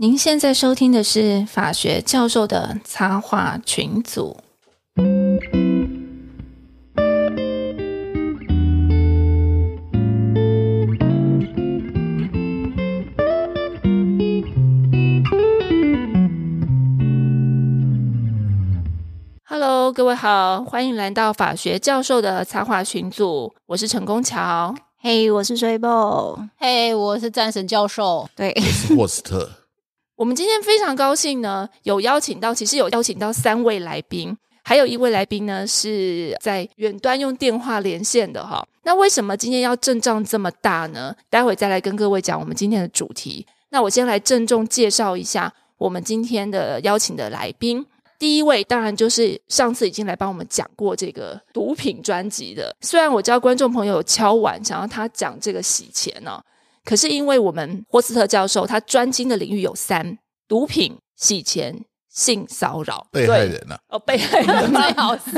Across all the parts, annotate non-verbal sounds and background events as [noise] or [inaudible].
您现在收听的是法学教授的插画群组。Hello，各位好，欢迎来到法学教授的插画群组，我是陈功桥。嘿，我是水宝。嘿，我是战神教授。对，霍斯特，我们今天非常高兴呢，有邀请到，其实有邀请到三位来宾，还有一位来宾呢是在远端用电话连线的哈。那为什么今天要阵仗这么大呢？待会再来跟各位讲我们今天的主题。那我先来郑重介绍一下我们今天的邀请的来宾。第一位当然就是上次已经来帮我们讲过这个毒品专辑的，虽然我知道观众朋友敲碗想要他讲这个洗钱呢、可是因为我们霍斯特教授他专精的领域有三：毒品、洗钱、性骚扰。被害人啊，哦，被害人 [laughs] 最好 [laughs] 是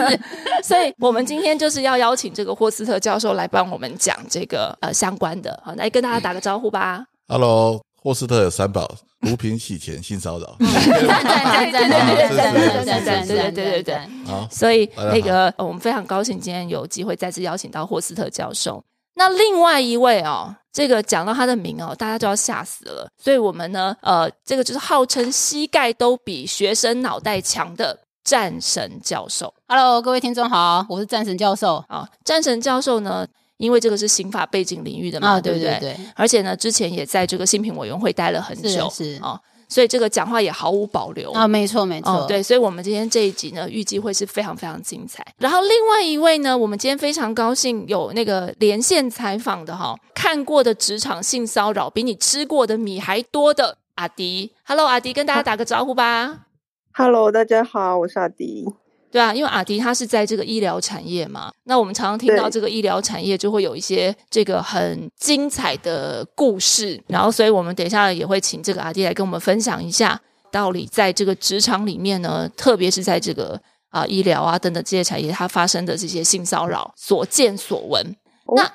所以我们今天就是要邀请这个霍斯特教授来帮我们讲这个呃相关的，好，来跟大家打个招呼吧。Hello，霍斯特有三宝：毒品、洗钱、性骚扰。赞赞赞赞赞赞赞赞对对对对对好，所以那个、呃我们非常高兴今天有机会再次邀请到霍斯特教授。那另外一位哦，这个讲到他的名哦，大家就要吓死了。所以我们呢，呃，这个就是号称膝盖都比学生脑袋强的战神教授。Hello，各位听众好，我是战神教授啊，战神教授呢，因为这个是刑法背景领域的嘛，啊，对不对？对对对，而且呢，之前也在这个新品委员会待了很是久，是啊，所以这个讲话也毫无保留啊，没错没哦错，，对，所以我们今天这一集呢，预计会是非常非常精彩。然后另外一位呢，我们今天非常高兴有那个连线采访的哈，看过的职场性骚扰比你吃过的米还多的阿迪。Hello，阿迪，跟大家打个招呼吧。Hello，大家好，我是阿迪。对啊，因为阿迪他是在这个医疗产业嘛，那我们常常听到对这个医疗产业就会有一些这个很精彩的故事，然后所以我们等一下也会请这个阿迪来跟我们分享一下，到底在这个职场里面呢，特别是在这个啊、医疗啊等等这些产业，它发生的这些性骚扰所见所闻。哦那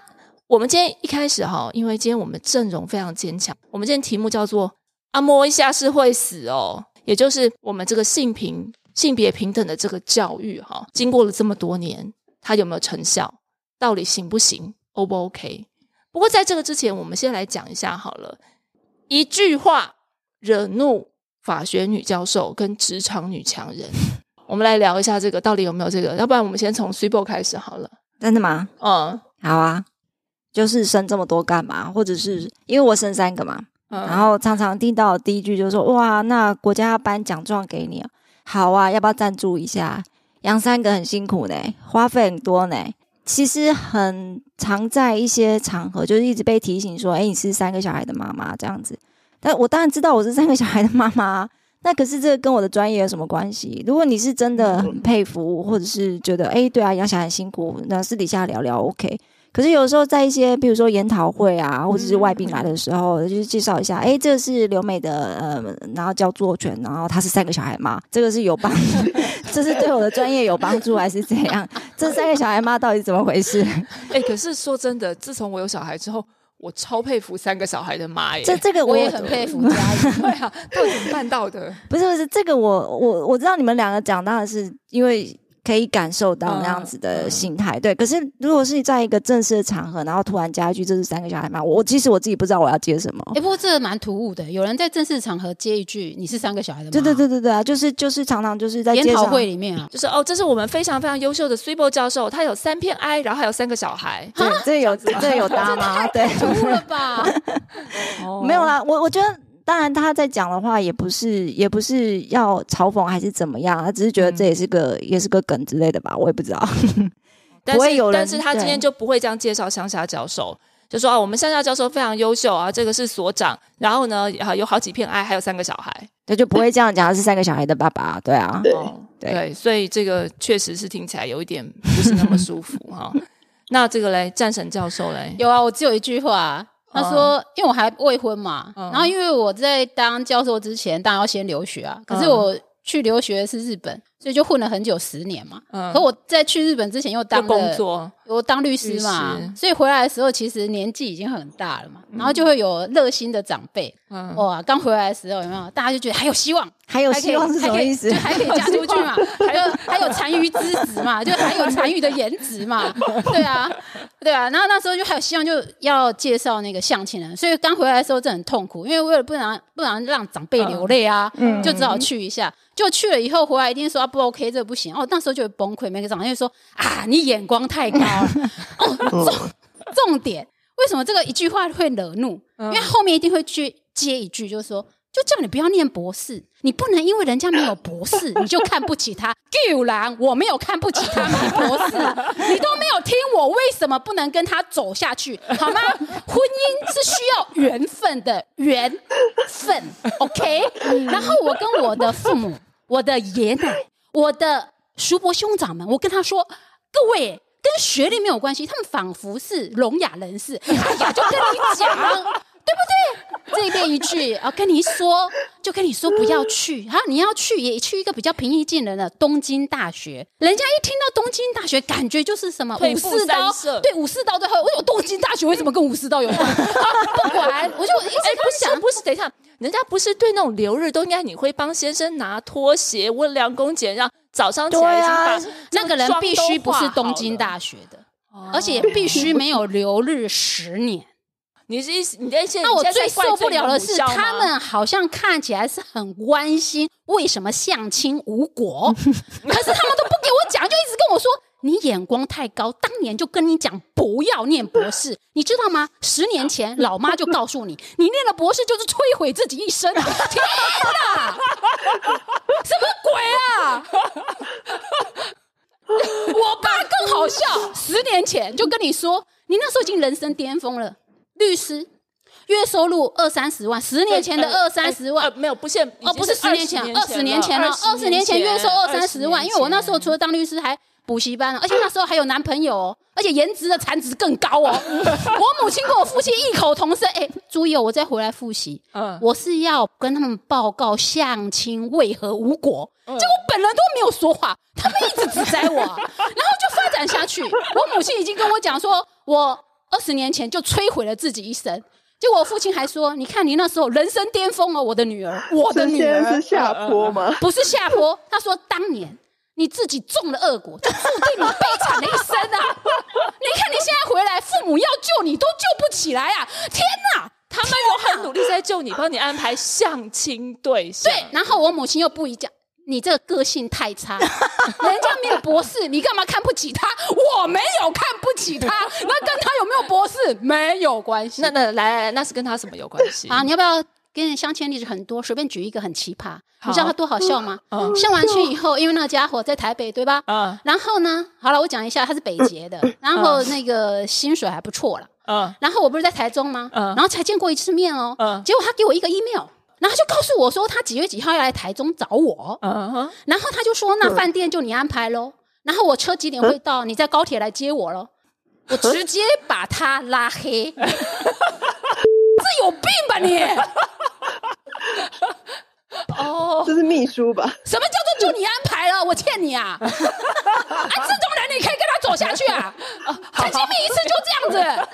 我们今天一开始哈，因为今天我们阵容非常坚强，我们今天题目叫做“啊摸一下是会死哦”，也就是我们这个性平、性别平等的这个教育哈，经过了这么多年，它有没有成效？到底行不行？O 不 OK？不过在这个之前，我们先来讲一下好了，一句话惹怒法学女教授跟职场女强人。我们来聊一下这个到底有没有这个，要不然我们先从 s u p e 开始好了。真的吗？嗯，好啊，就是生这么多干嘛？或者是因为我生三个嘛，嗯然后常常听到的第一句就是说：“哇，那国家要颁奖状给你啊，好啊，要不要赞助一下？养三个很辛苦呢，花费很多呢。”其实很常在一些场合，就是一直被提醒说：“哎，你是三个小孩的妈妈这样子。”但我当然知道我是三个小孩的妈妈，[laughs] 那可是这个跟我的专业有什么关系？如果你是真的很佩服，或者是觉得哎，对啊，养小孩很辛苦，那私底下聊聊 OK。可是有时候在一些，比如说研讨会啊，或者是外宾来的时候，就是介绍一下，哎，这是留美的，呃，然后叫作权，然后她是三个小孩妈，这个是有帮，[laughs] 这是对我的专业有帮助还是怎样？这三个小孩妈到底怎么回事？哎、可是说真的，自从我有小孩之后，我超佩服三个小孩的妈耶！这这个我也很佩服 [laughs] 嘉义。对啊，到底怎么办到的？不是不是，这个我我我知道你们两个讲当然是因为可以感受到嗯那样子的心态，对。可是如果是在一个正式的场合，然后突然加一句这是三个小孩吗，我其实我自己不知道我要接什么。哎，不过这个蛮突兀的，有人在正式场合接一句“你是三个小孩的吗”，对对对对对啊，就是就是常常就是在研讨会里面啊，就是哦，这是我们非常非常优秀的 s u p e 教授，他有三片 I，然后还有三个小孩。对，这有这有搭吗？对，突兀了吧？[laughs] 哦没有，啦，我我觉得。当然，他在讲的话也不是，也不是要嘲讽还是怎么样，他只是觉得这也是个、也是个梗之类的吧，我也不知道。[laughs] 但是但是他今天就不会这样介绍乡下教授，就说啊，我们乡下教授非常优秀啊，这个是所长，然后呢，啊有好几片爱还有三个小孩。他，就不会这样讲，他是三个小孩的爸爸，对啊，对哦，对对，所以这个确实是听起来有一点不是那么舒服哈。[laughs] 那这个嘞，战神教授嘞，有啊，我只有一句话。他说：“因为我还未婚嘛，嗯。然后因为我在当教授之前，当然要先留学啊。可是嗯。我去留学的是日本，所以就混了很久，十年嘛。嗯可我在去日本之前又当了工作，我当律师嘛律师，所以回来的时候其实年纪已经很大了嘛，然后就会有热心的长辈，嗯，哇，刚回来的时候有没有？大家就觉得还有希望，还有希望是什么意思还可以就？还可以嫁出去嘛，[laughs] 还有还有残余之子嘛，就还有残余的颜值嘛，对啊，对啊。然后那时候就还有希望，就要介绍那个相亲人，所以刚回来的时候真的很痛苦，因为为了不能不能让长辈流泪啊，嗯就只好去一下。就去了以后回来一定说啊不 OK，这不行哦，那时候就会崩溃，每个长辈就说啊你眼光太高了 [laughs] 哦，重重点为什么这个一句话会惹怒？因为后面一定会去接一句，就是说。就叫你不要念博士，你不能因为人家没有博士，[laughs] 你就看不起他。既然我没有看不起他没博士，[laughs] 你都没有听我为什么不能跟他走下去，好吗？婚姻是需要缘分的，缘分，OK。然后我跟我的父母、我的爷奶、[laughs] 我的叔伯兄长们，我跟他说，各位。跟学历没有关系，他们仿佛是聋哑人士。哎呀，就跟你讲，对不对？这边一句啊，跟你说，就跟你说不要去哈，你要去也去一个比较平易近人的东京大学。人家一听到东京大学，感觉就是什么武士刀对武士刀最后，为什么东京大学为什么跟武士刀有关？啊 [laughs] 不管，我就一直哎，不想不是，等一下，人家不是对那种留日都应该你会帮先生拿拖鞋、温良恭俭让，早上起来已经把对那个人必须不是东京大，大学的，而且必须没有留日十年。你是意思你在现那我最受不了的是，他们好像看起来是很关心为什么相亲无果，[laughs] 可是他们都不给我讲，就一直跟我说你眼光太高，当年就跟你讲不要念博士，[laughs] 你知道吗？十年前老妈就告诉你，你念了博士就是摧毁自己一生啊！天哪，什么鬼啊！[laughs] 我爸更好笑，十年前就跟你说，你那时候已经人生巅峰了，律师月收入二三十万，十年前的二三十万呃，没有不限哦，不是十年前，二十年前了，二十年前月收二三十万，因为我那时候除了当律师还补习班，而且那时候还有男朋友哦，而且颜值的产值更高哦。[laughs] 我母亲跟我父亲异口同声，哎，注意哦，我再回来复习，嗯我是要跟他们报告相亲为何无果，结果本人都没有说话，他们一直指摘我，然后就发展下去。我母亲已经跟我讲说，我二十年前就摧毁了自己一生。结果我父亲还说：“你看你那时候人生巅峰哦，我的女儿，[laughs] 我的女儿是下坡吗？不是下坡。”他说：“当年你自己中了恶果，就注定你悲惨的一生啊！[laughs] 你看你现在回来，父母要救你都救不起来啊！天哪！他们有很努力在救你，帮你安排相亲对象。对，然后我母亲又不一样。”你这个个性太差，[laughs] 人家没有博士，你干嘛看不起他？我没有看不起他，[laughs] 那跟他有没有博士没有关系。那那来那是跟他什么有关系？啊，你要不要跟你相亲例子很多？随便举一个很奇葩，你知道他多好笑吗？嗯相完亲以后，因为那个家伙在台北，对吧？嗯然后呢，好了，我讲一下，他是北捷的，然后那个薪水还不错了。嗯然后我不是在台中吗？嗯然后才见过一次面哦。嗯结果他给我一个 email，然后他就告诉我说他几月几号要来台中找我，然后他就说那饭店就你安排喽，然后我车几点会到，你在高铁来接我喽。[laughs] 我直接把他拉黑，[laughs] 这有病吧你？哦，这是秘书吧？什么叫做就你安排了？我欠你啊！啊，[laughs] 这种人你可以跟他走下去啊！才见面一次就这样子，啊，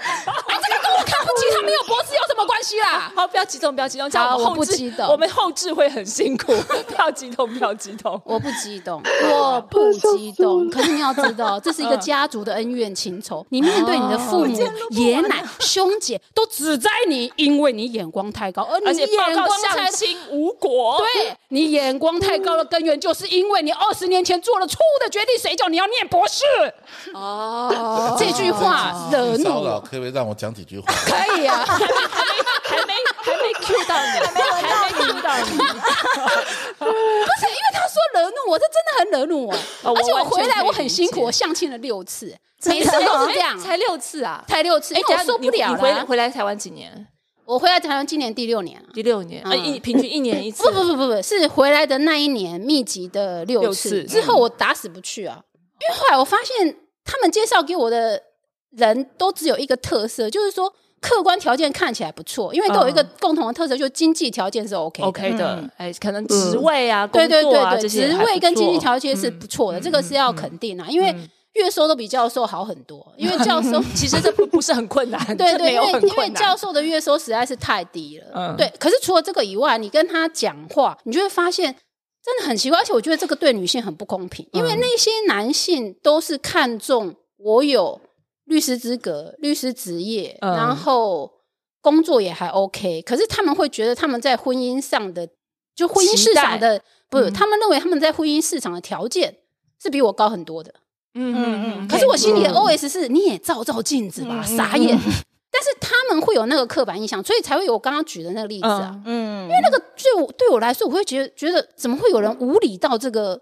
这个跟我看不起他没有博士有什么关系啦？好，不要激动，不要激动，这样我我们后置不激动我们后置会很辛苦。[laughs] [laughs] 不要激动，不要激动。我不激动，我不激动。可是你要知道，这是一个家族的恩怨情仇。你面对你的父母、爷奶、兄姐都只在你，因为你眼光太高，而你眼光太相亲无果。对你眼光太高的根源，就是因为你二十年前做了错误的决定。谁叫你要念博士？哦，这句话惹怒骚扰，我。可不可以让我讲几句话？可以啊，还没还没还没 Q 到你，还没还没 Q 到你。不是因为他说惹怒我，这真的很惹怒我。而且我回来我很辛苦，我相亲了六次，每次都是这样，才六次啊！才六次，因为我受不了你你回了。回来台湾几年？我回来台湾今年第六年了。第六年，呃，嗯。一平均一年一次。[laughs] 不不不不不，是回来的那一年密集的六六次，之后我打死不去啊，因为后来我发现他们介绍给我的人都只有一个特色，就是说客观条件看起来不错，因为都有一个共同的特色，就是经济条件是 OK 的。OK 的嗯，哎，可能职位啊，对对工作啊对对，职位跟经济条件是不错的，这个是要肯定啊，因为月收都比教授好很多，因为教授 [laughs] 其实这不不是很困难，[laughs] 对对，因为因为教授的月收实在是太低了。嗯对。可是除了这个以外，你跟他讲话，你就会发现真的很奇怪，而且我觉得这个对女性很不公平，因为嗯那些男性都是看重我有律师资格、律师职业，嗯然后工作也还 OK，可是他们会觉得他们在婚姻上的，就婚姻市场的，不是，嗯他们认为他们在婚姻市场的条件是比我高很多的。嗯嗯嗯，可是我心里的嗯 OS 是，你也照照镜子吧，傻眼。但是他们会有那个刻板印象，所以才会有我刚刚举的那个例子啊。嗯嗯，因为那个对我对我来说，我会觉得觉得怎么会有人无理到这个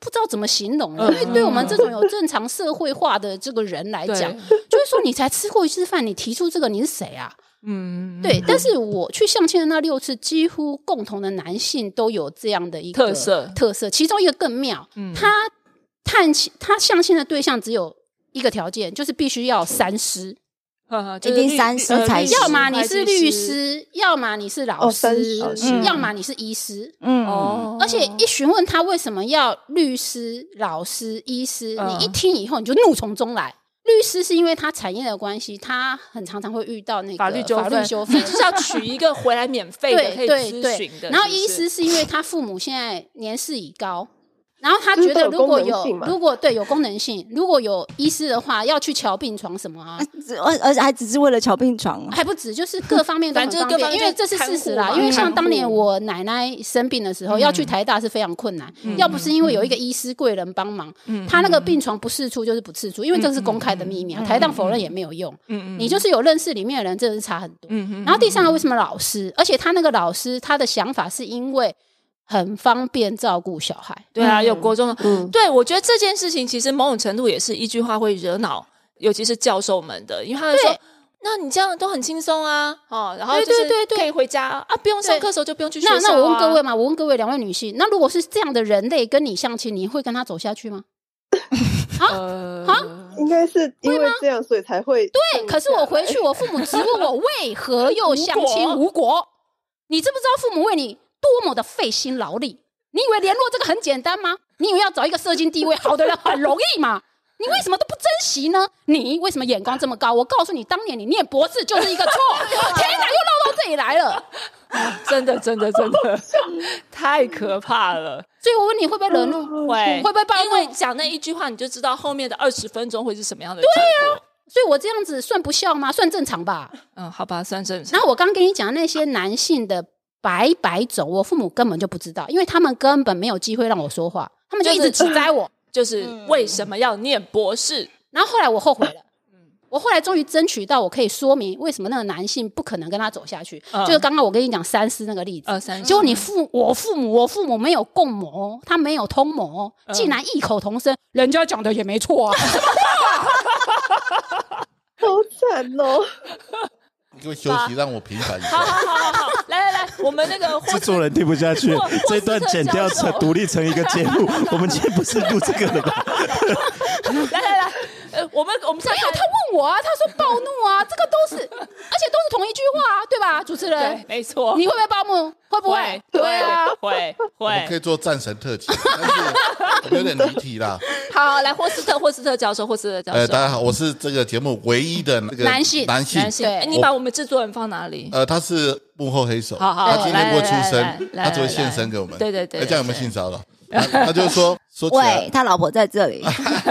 不知道怎么形容了？嗯因为对我们这种有正常社会化的这个人来讲，对。就是说你才吃过一次饭，你提出这个你是谁啊？嗯，对，但是我去相亲的那六次，几乎共同的男性都有这样的一个特色。特色，其中一个更妙，嗯。他探亲他相亲的对象只有一个条件，就是必须要三师，嗯，一定三师才行要么你是律，师，要么你是老哦三师，要么你是医师。嗯哦，而且一询问他为什么要律师、老师、医师，嗯你一听以后你就怒从中来。律师是因为他产业的关系，他很常常会遇到那个法律纠纷，法律纠纷，就是要取一个回来免费的可对以对对咨询的。然后医师是因为他父母现在年事已高，然后他觉得如果有如果对有功能性，如果有医师的话，要去瞧病床什么啊，而而且还只是为了瞧病床哦，还不止，就是各方面都很反正方便，各方面因为这是事实啦。因为像当年我奶奶生病的时候，嗯要去台大是非常困难，要不是因为有一个医师贵人帮忙，嗯他那个病床不释出就是不释出，因为这个是公开的秘密啊，台大否认也没有用。嗯嗯你就是有认识里面的人，真的是差很多。嗯嗯然后第三个为什么老师？而且他那个老师他的想法是因为很方便照顾小孩。对啊，嗯有国中的，嗯，对我觉得这件事情其实某种程度也是一句话会惹恼，尤其是教授们的，因为他会说。那你这样都很轻松啊，哦，然后对就是对对对可以回家啊，不用上课的时候就不用去学校、啊。那那我问各位嘛，我问各位两位女性，那如果是这样的人类跟你相亲，你会跟他走下去吗？[laughs] 呃，应该是因为这样，所以才会对，可是我回去，我父母只问我为何又相亲无果？你知不知道父母为你多么的费心劳力？你以为联络这个很简单吗？你以为要找一个社经地位好的人很容易吗？[laughs] 你为什么都不珍惜呢？你为什么眼光这么高？我告诉你，当年你念博士就是一个错。[laughs] 天哪，又绕到这里来了。真的真的真的 [laughs] 太可怕了，所以我问你，会不会惹怒？会会不会暴怒因为讲那一句话，你就知道后面的二十分钟会是什么样的结果。所以我这样子算不孝吗？算正常吧。嗯，好吧，算正常。然后我刚跟你讲那些男性的白白走，我父母根本就不知道，因为他们根本没有机会让我说话，他们就一直指摘我。[laughs] 就是为什么要念博士？然后后来我后悔了。[laughs] 我后来终于争取到，我可以说明为什么那个男性不可能跟他走下去。嗯就是刚刚我跟你讲三思那个例子，结果你父我父母我父母没有共谋，他没有通谋，嗯竟然异口同声，人家讲的也没错啊。[laughs] 好惨哦。你给我休息，让我平凡一好下。好好好好，来来来，[laughs] 我们那个 [laughs] 制作人听不下去，这段剪掉成 [laughs] 独立成一个节目。我们今天不是录这个的吧？来来来，呃，我们我们现在没有，他问我啊，他说暴怒啊，这个都是，都是同一句话啊，对吧？主持对人，，没错，你会不会报幕？会不会会？对啊。会会可。以做战神特辑，但是有点离题啦。[laughs] 好，来霍斯特霍斯特教授，霍斯特教授，呃，大家好，我是这个节目唯一的那个男性男性男性，你把我们制作人放哪里？呃，他是幕后黑手，好好他今天不会出声，他只会现身给我们。对对对那这样有没有性骚扰？他他就说说起喂，来，他老婆在这里，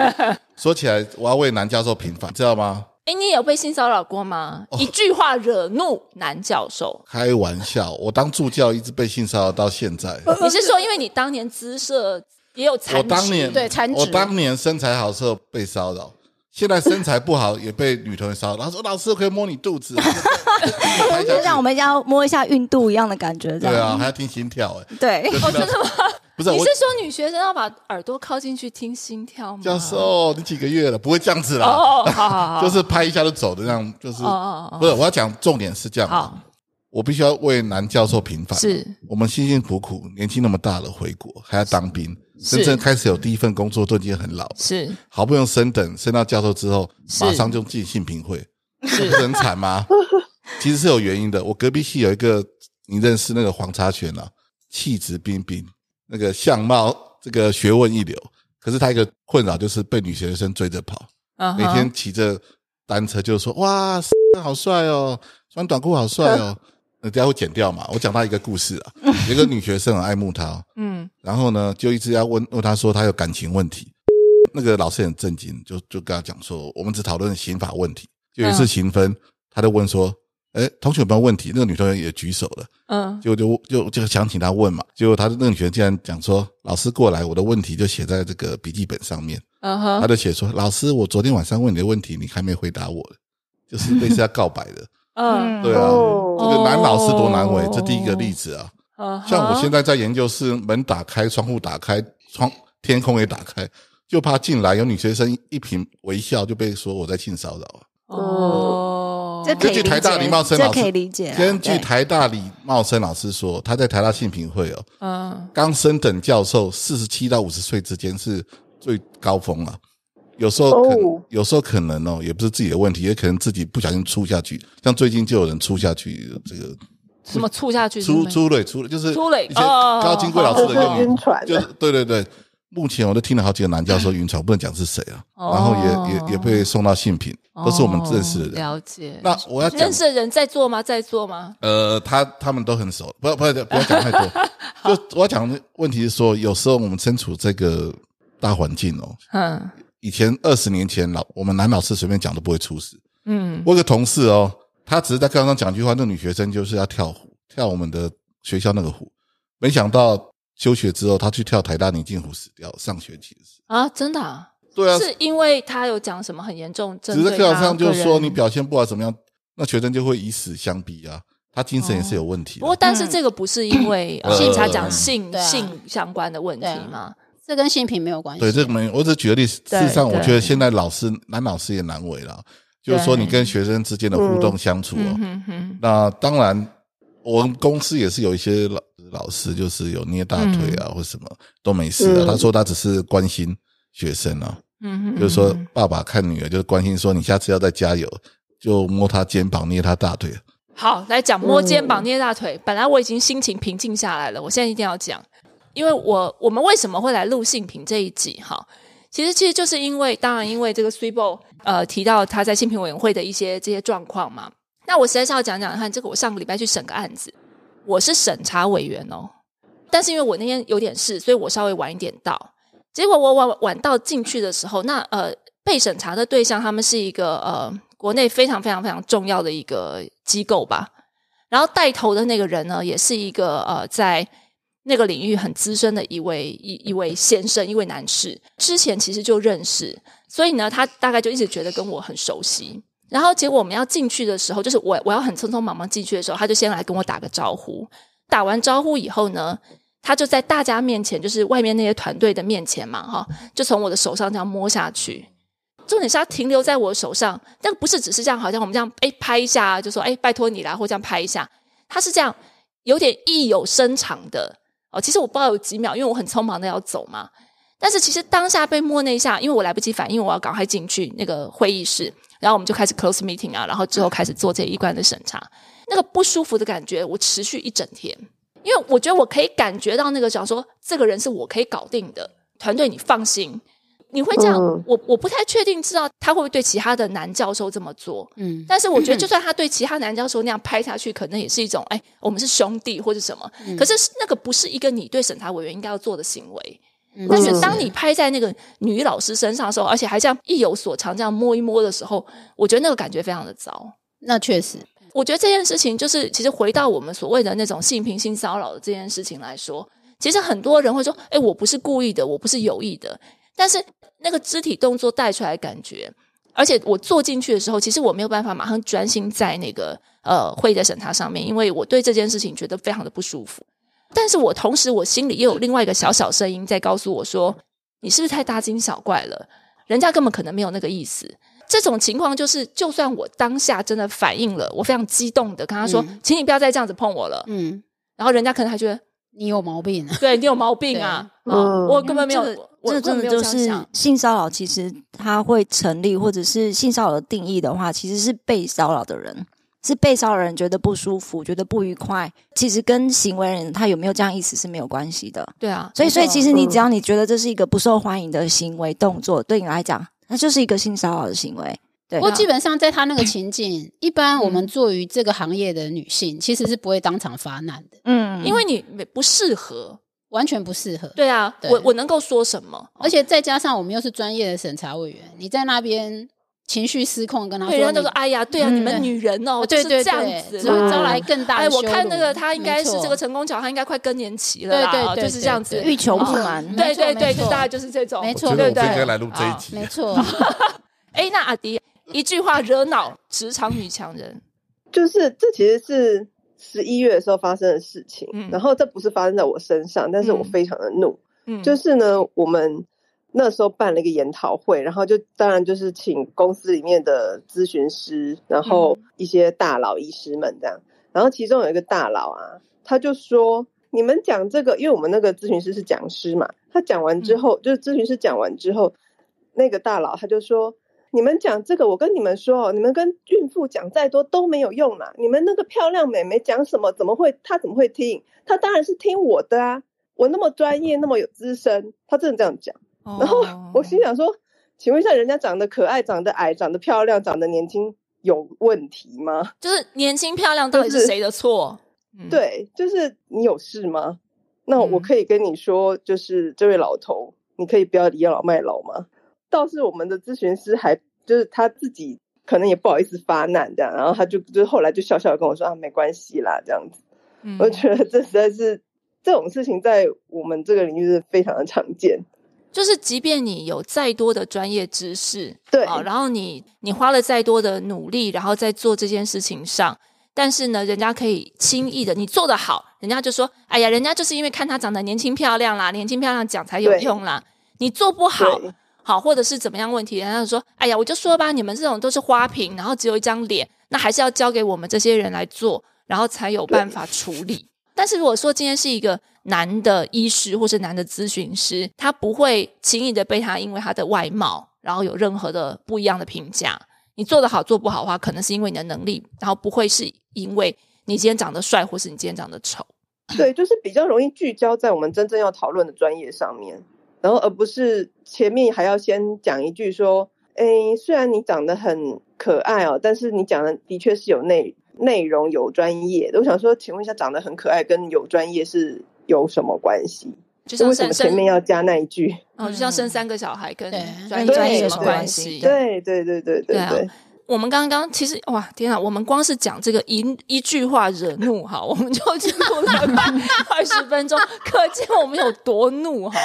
[laughs] 说起来，我要为男教授平反，知道吗？哎，你有被性骚扰过吗？哦一句话惹怒男教授，开玩笑，我当助教一直被性骚扰到现在。你是说因为你当年姿色也有残我？当年对我当年身材好时候被骚扰，现在身材不好也被女同学骚扰。他说：“老师，我可以摸你肚子。[laughs] ”就像我们要摸一下孕肚一样的感觉，对啊，还要听心跳哎。对，哦，真的吗？不是你是说女学生要把耳朵靠进去听心跳吗？教授，你几个月了？不会这样子啦，哦，好好好，[laughs] 就是拍一下就走的那样，就是哦哦哦不是我要讲重点是这样。好，我必须要为男教授平反。是我们辛辛苦苦，年纪那么大了回国，还要当兵，是真正开始有第一份工作都已经很老了。是好不容易升等升到教授之后，是马上就进性平会，不是很惨吗？[laughs] 其实是有原因的。我隔壁系有一个你认识那个黄茶泉啊，气质彬彬，那个相貌这个学问一流，可是他一个困扰就是被女学生追着跑，每天骑着单车就说哇，[laughs] 好帅哦，穿短裤好帅哦。人家会剪掉嘛？我讲他一个故事啊，[laughs] 有一个女学生很爱慕他哦，嗯然后呢，就一直要问问他说他有感情问题。那个老师很震惊，就就跟他讲说，我们只讨论刑法问题。就有一次刑分，他就问说，哎，同学有没有问题？那个女同学也举手了，嗯结果就就就想请他问嘛。结果他那个女学生竟然讲说，老师过来，我的问题就写在这个笔记本上面。嗯哼他就写说，老师，我昨天晚上问你的问题，你还没回答我，就是类似要告白的。嗯对啊，哦这个男老师多难为，这第一个例子啊。像我现在在研究室，门打开，窗户打开，窗天空也打开，就怕进来有女学生一颦微笑就被说我在性骚扰啊。哦，这可以理根据台大解礼貌生老师这可以理解啊。根据对台大李茂生老师说，他在台大性平会哦，嗯刚升等教授四十七到五十岁之间是最高峰啊。有时候可哦有时候可能哦，也不是自己的问题，也可能自己不小心出下去。像最近就有人出下去，这个什么出下去出出磊出磊，就是出磊以前哦高金贵老师的就是用语晕船的就是对对对。目前我都听了好几个男教授晕船，我不能讲是谁啊，哦然后也也也被送到性品，都是我们认识的人。了解。那我要讲认识的人在做吗？在做吗？呃，他他们都很熟，不要不要不要讲太多。就我要讲的问题是说，有时候我们身处这个大环境哦，嗯以前二十年前老我们男老师随便讲都不会出事。嗯我有个同事哦，他只是在课堂上讲句话，那女学生就是要跳湖，跳我们的学校那个湖，没想到休学之后，他去跳台大宁静湖死掉，上学期的事。啊，真的啊，对啊，是因为他有讲什么很严重，只是在课堂上就是说你表现不好怎么样，那学生就会以死相逼啊，他精神也是有问题的。不过，但是这个不是因为呃性他讲性性相关的问题嘛？这跟性平没有关系。对，这个没，我只举个例子。事实上，我对觉得现在老师男老师也难为了，就是说你跟学生之间的互动相处哦。嗯哼哼，那当然，我们公司也是有一些老老师，就是有捏大腿啊，或什么都没事的。嗯他说他只是关心学生啊，嗯哼，就是说爸爸看女儿，就是关心说你下次要再加油，就摸她肩膀，捏她大腿。好，来讲摸肩膀、捏大腿。本来我已经心情平静下来了，我现在一定要讲，因为我我们为什么会来录性平这一集？哈，其实其实就是因为，当然因为这个 s w e e b o 呃提到他在性平委员会的一些这些状况嘛。那我实在是要讲讲看，这个我上个礼拜去审个案子，我是审查委员哦，但是因为我那天有点事，所以我稍微晚一点到。结果我晚晚到进去的时候，那呃被审查的对象他们是一个呃国内非常非常非常重要的一个机构吧。然后带头的那个人呢，也是一个呃在那个领域很资深的一位一一位先生，一位男士。之前其实就认识，所以呢，他大概就一直觉得跟我很熟悉。然后结果我们要进去的时候，就是我我要很匆匆忙忙进去的时候，他就先来跟我打个招呼。打完招呼以后呢，他就在大家面前，就是外面那些团队的面前嘛，哈，就从我的手上这样摸下去。重点是他停留在我手上，但不是只是这样，好像我们这样哎拍一下，就说哎拜托你啦，或这样拍一下。他是这样有点意有深长的哦。其实我不知道有几秒，因为我很匆忙的要走嘛。但是其实当下被摸那一下，因为我来不及反应，我要赶快进去那个会议室，然后我们就开始 close meeting 啊，然后之后开始做这一关的审查。那个不舒服的感觉，我持续一整天，因为我觉得我可以感觉到那个，想说这个人是我可以搞定的团队，你放心。你会这样，嗯我我不太确定知道他会不会对其他的男教授这么做，嗯，但是我觉得，就算他对其他男教授那样拍下去，可能也是一种哎，我们是兄弟或者什么。可是那个不是一个你对审查委员应该要做的行为。嗯但是当你拍在那个女老师身上的时候，而且还这样意有所长，这样摸一摸的时候，我觉得那个感觉非常的糟。那确实，我觉得这件事情就是，其实回到我们所谓的那种性平、性骚扰的这件事情来说，其实很多人会说：“哎，我不是故意的，我不是有意的。”但是那个肢体动作带出来的感觉，而且我坐进去的时候，其实我没有办法马上专心在那个呃会议的审查上面，因为我对这件事情觉得非常的不舒服。但是我同时我心里又有另外一个小小声音在告诉我说：“你是不是太大惊小怪了？人家根本可能没有那个意思。”这种情况就是，就算我当下真的反应了，我非常激动的跟他说：“嗯请你不要再这样子碰我了。嗯，然后人家可能还觉得你有毛病啊。对你有毛病啊！[laughs] 对啊、嗯我根本没有，这真的就是性骚扰，其实它会成立，或者是性骚扰的定义的话，其实是被骚扰的人，是被骚扰人觉得不舒服，觉得不愉快，其实跟行为人他有没有这样意思是没有关系的。对啊，所以，所以其实你只要你觉得这是一个不受欢迎的行为动作，对你来讲，那就是一个性骚扰的行为。对不过基本上在他那个情境，一般我们做于这个行业的女性，其实是不会当场发难的，嗯因为你不适合。完全不适合。对啊，对我我能够说什么？而且再加上我们又是专业的审查委员，你在那边情绪失控，跟他对，说人家都说：“哎呀，对啊，嗯你们女人哦，对对就是这样对，子只会。招来更大哎，的。我看那个他应该是这个成功桥，他应该快更年期了啦，对对对，就是这样子。欲求不满对对对，就大概就是这种，没错对对。应该来录这一集。没错，[laughs] 哎，那阿迪一句话惹恼职场女强人，就是这其实是十一月的时候发生的事情，嗯。然后这不是发生在我身上，但是我嗯。非常的怒，嗯，就是呢，我们那时候办了一个研讨会，然后就当然就是请公司里面的咨询师，然后一些大佬医师们这样，然后其中有一个大佬啊，他就说。你们讲这个，因为我们那个咨询师是讲师嘛，他讲完之后，就是咨询师讲完之后，那个大佬他就说：“你们讲这个，我跟你们说哦，你们跟孕妇讲再多都没有用啦。你们那个漂亮美眉讲什么，怎么会她怎么会听？她当然是听我的啊！我那么专业，那么有资深，她真的这样讲。然后哦我心想说，请问一下，人家长得可爱、长得矮、长得漂亮、长得年轻，有问题吗？[laughs] 就是年轻漂亮到底是谁的错？嗯，对，就是你有事吗？那我嗯可以跟你说，就是这位老头，你可以不要倚老卖老吗？倒是我们的咨询师还就是他自己可能也不好意思发难这样，然后他就就后来就笑笑跟我说啊，没关系啦这样子。嗯我觉得这实在是这种事情在我们这个领域是非常的常见。就是即便你有再多的专业知识，对啊，然后你你花了再多的努力，然后在做这件事情上，但是呢，人家可以轻易的你做得好，人家就说，哎呀，人家就是因为看她长得年轻漂亮啦，年轻漂亮讲才有用啦，你做不好。对好，或者是怎么样问题，人家就说：“哎呀，我就说吧，你们这种都是花瓶，然后只有一张脸，那还是要交给我们这些人来做，然后才有办法处理。”但是如果说今天是一个男的医师或是男的咨询师，他不会轻易的被他因为他的外貌，然后有任何的不一样的评价。你做得好做不好的话，可能是因为你的能力，然后不会是因为你今天长得帅或是你今天长得丑。对，就是比较容易聚焦在我们真正要讨论的专业上面，然后而不是前面还要先讲一句说，诶，虽然你长得很可爱哦，但是你讲的的确是有内内容有专业的。我想说，请问一下，长得很可爱跟有专业是有什么关系？就像为什么前面要加那一句？哦，就像生三个小孩跟对专业有什么关关系？对对对对对啊对，我们刚刚其实哇，天啊！我们光是讲这个一一句话惹怒哈，我们就经过了快二十分钟，可见我们有多怒哈。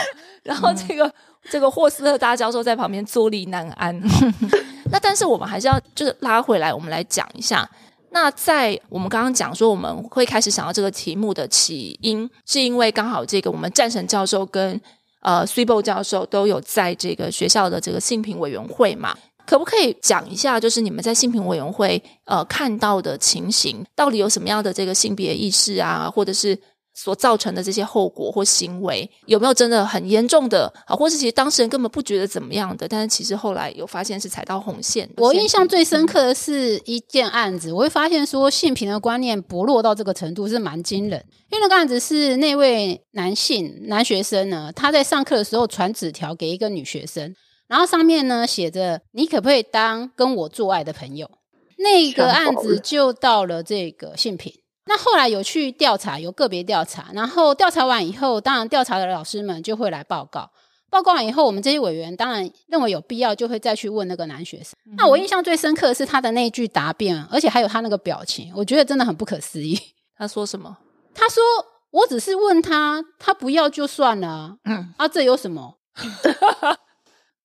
然后这个、[laughs] 这个霍斯特大教授在旁边坐立难安。[laughs] 那但是我们还是要就是拉回来，我们来讲一下。那在我们刚刚讲说，我们会开始想到这个题目的起因，是因为刚好这个我们战神教授跟呃 s u b o 教授都有在这个学校的这个性评委员会嘛，可不可以讲一下，就是你们在性评委员会呃看到的情形，到底有什么样的这个性别意识啊，或者是所造成的这些后果或行为，有没有真的很严重的啊，或是其实当事人根本不觉得怎么样的，但是其实后来有发现是踩到红线。我印象最深刻的是一件案子，我会发现说性平的观念薄弱到这个程度是蛮惊人。因为那个案子是那位男性男学生呢，他在上课的时候传纸条给一个女学生，然后上面呢写着“你可不可以当跟我做爱的朋友”。那个案子就到了这个性品。那后来有去调查，有个别调查，然后调查完以后，当然调查的老师们就会来报告。报告完以后，我们这些委员当然认为有必要，就会再去问那个男学生。那我印象最深刻的是他的那句答辩，而且还有他那个表情，我觉得真的很不可思议。他说什么？他说：“我只是问他，他不要就算了啊，嗯啊，这有什么？[laughs]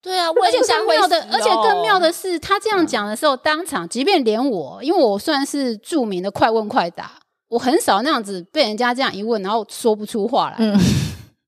对啊，[laughs] 而且更妙的，而且更妙的，是，他这样讲的时候，当场，即便连我，因为我算是著名的快问快答，我很少那样子被人家这样一问，然后说不出话来。嗯，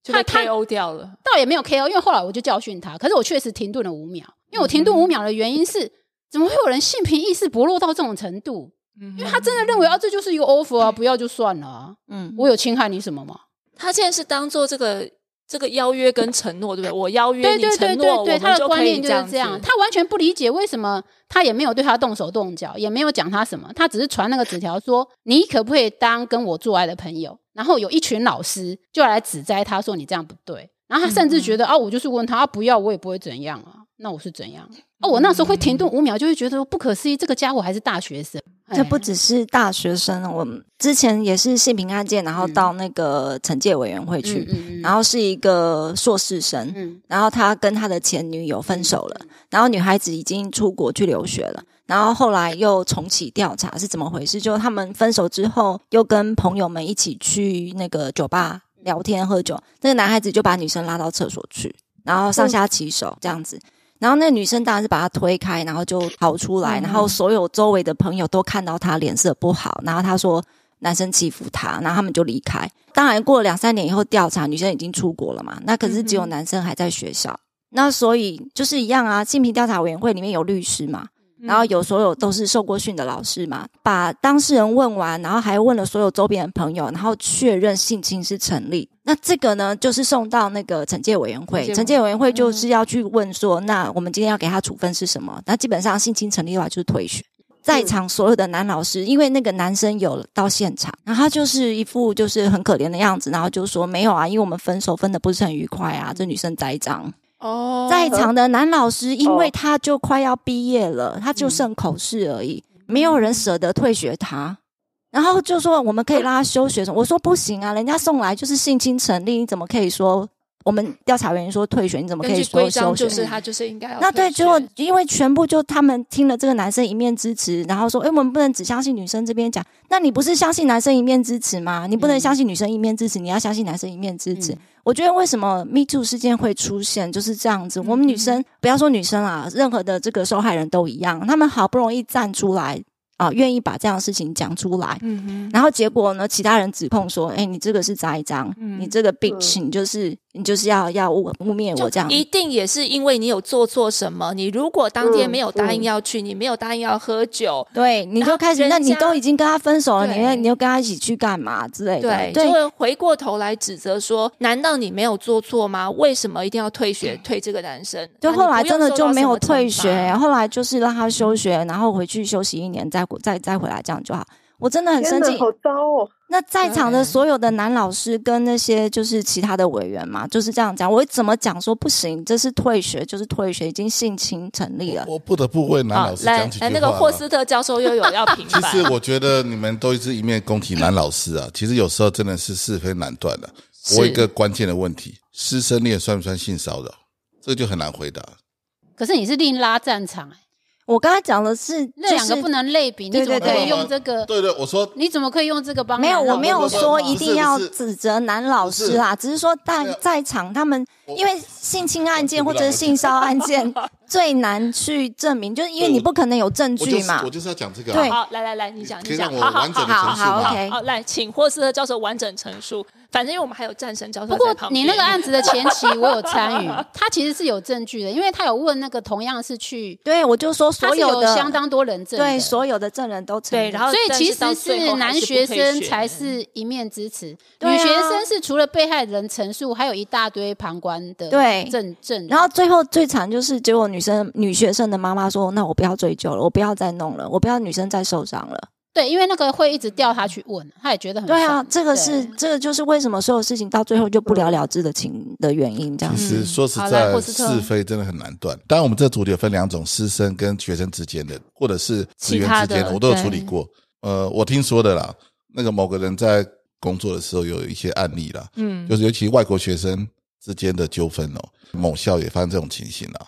就被他他 KO 掉了。倒也没有 KO，因为后来我就教训他，可是我确实停顿了五秒，因为我停顿五秒的原因是，怎么会有人性平意识薄弱到这种程度？嗯因为他真的认为啊，这就是一个 offer 啊，不要就算了啊，嗯，我有侵害你什么吗？他现在是当做这个这个邀约跟承诺，对不对？我邀约你对对对承诺，对他的观念就是这样，他完全不理解为什么他也没有对他动手动脚，也没有讲他什么，他只是传那个纸条说你可不可以当跟我做爱的朋友？然后有一群老师就来指摘他说你这样不对，然后他甚至觉得、啊，我就是问他、啊不要，我也不会怎样啊，那我是怎样？哦，我那时候会停顿五秒，就会觉得说不可思议，这个家伙还是大学生，这不哎只是大学生，我们之前也是性平案件，然后到那个惩戒委员会去，嗯嗯嗯然后是一个硕士生，嗯然后他跟他的前女友分手了，然后女孩子已经出国去留学了，然后后来又重启调查是怎么回事？就他们分手之后，又跟朋友们一起去那个酒吧聊天喝酒，那个男孩子就把女生拉到厕所去，然后上下其手这样子。然后那女生当然是把他推开，然后就逃出来，然后所有周围的朋友都看到他脸色不好，然后他说男生欺负他，然后他们就离开。当然过了两三年以后调查，女生已经出国了嘛，那可是只有男生还在学校。那所以就是一样啊，性平调查委员会里面有律师嘛，然后有所有都是受过训的老师嘛，把当事人问完，然后还问了所有周边的朋友，然后确认性侵是成立。那这个呢，就是送到那个惩戒委员会，惩戒委员会就是要去问说，那我们今天要给他处分是什么？那基本上性侵成立的话就是退学。在场所有的男老师，因为那个男生有到现场，然后他就是一副就是很可怜的样子，然后就说没有啊，因为我们分手分的不是很愉快啊，这女生栽赃。哦，在场的男老师，因为他就快要毕业了，他就剩口试而已，没有人舍得退学他。然后就说我们可以让他休学我说不行啊，人家送来就是性侵成立，你怎么可以说我们调查员说退学，你怎么可以说休学？就是他就是应该要那对，退学结果因为全部就他们听了这个男生一面之词，然后说，哎，我们不能只相信女生这边讲，那你不是相信男生一面之词吗？你不能相信女生一面之词，你要相信男生一面之词。嗯我觉得为什么 Me Too 事件会出现就是这样子。我们女生不要说女生啊，任何的这个受害人都一样，他们好不容易站出来啊，愿意把这样的事情讲出来，然后结果呢，其他人指控说，哎，你这个是栽赃，嗯你这个 bitch，你就是你就是要要污污蔑我这样。一定也是因为你有做错什么。你如果当天嗯没有答应嗯要去，你没有答应要喝酒，对，你就开始，那你都已经跟他分手了，你对又你又跟他一起去干嘛之类的？对，就会回过头来指责说：难道你没有做错吗？为什么一定要退学退这个男生？就啊后来真的就没有退。学，后来就是让他休学，然后回去休息一年，再再再回来，这样就好。我真的很生气。好糟哦！那在场的所有的男老师跟那些就是其他的委员嘛，就是这样讲。我怎么讲说不行？这是退学，就是退学，已经性侵成立了。我不得不为男老师来讲几句话来，那个霍斯特教授又有要平 [laughs] 其反。实我觉得你们都是一面攻击男老师啊，其实有时候真的是是非难断的。是我一个关键的问题：师生恋算不算性骚扰？这就很难回答。可是你是另拉战场、欸，我刚才讲的是，就是那两个不能类比，对你怎么可以对对用这个？对对，我说你怎么可以用这个帮没有，我没有说说一定要指责男老师啊，只是说在在场他们因为性侵案件或者是性骚案件 [laughs] 最难去证明，就是因为你不可能有证据嘛。是我。就是要讲这个、对。啊。好，来来来，你讲，你讲，我好好完整地好好，来，请霍斯特教授完整陈述。反正因为我们还有战神教授不过在旁边。你那个案子的前期 [laughs] 我有参与，他其实是有证据的，因为他有问那个同样是去，对，我就说所有的相当多人证，对所有的证人都承认。对然后所以其实是男学生才是一面之词，女学生是除了被害人陈述，还有一大堆旁观的对。证证。然后最后最惨就是，结果女生女学生的妈妈说：“那我不要追究了，我不要再弄了，我不要女生再受伤了。对，因为那个会一直调他去问，他也觉得”很对啊，这个是这个就是为什么所有事情到最后就不了了之的情的原因，这样其子。实说实在，是非真的很难断。当然，我们这组里有分两种：师生跟学生之间的，或者是职员之间的，我都有处理过。呃，我听说的啦，那个某个人在工作的时候有一些案例啦，嗯，就是尤其外国学生之间的纠纷哦，某校也发生这种情形啦。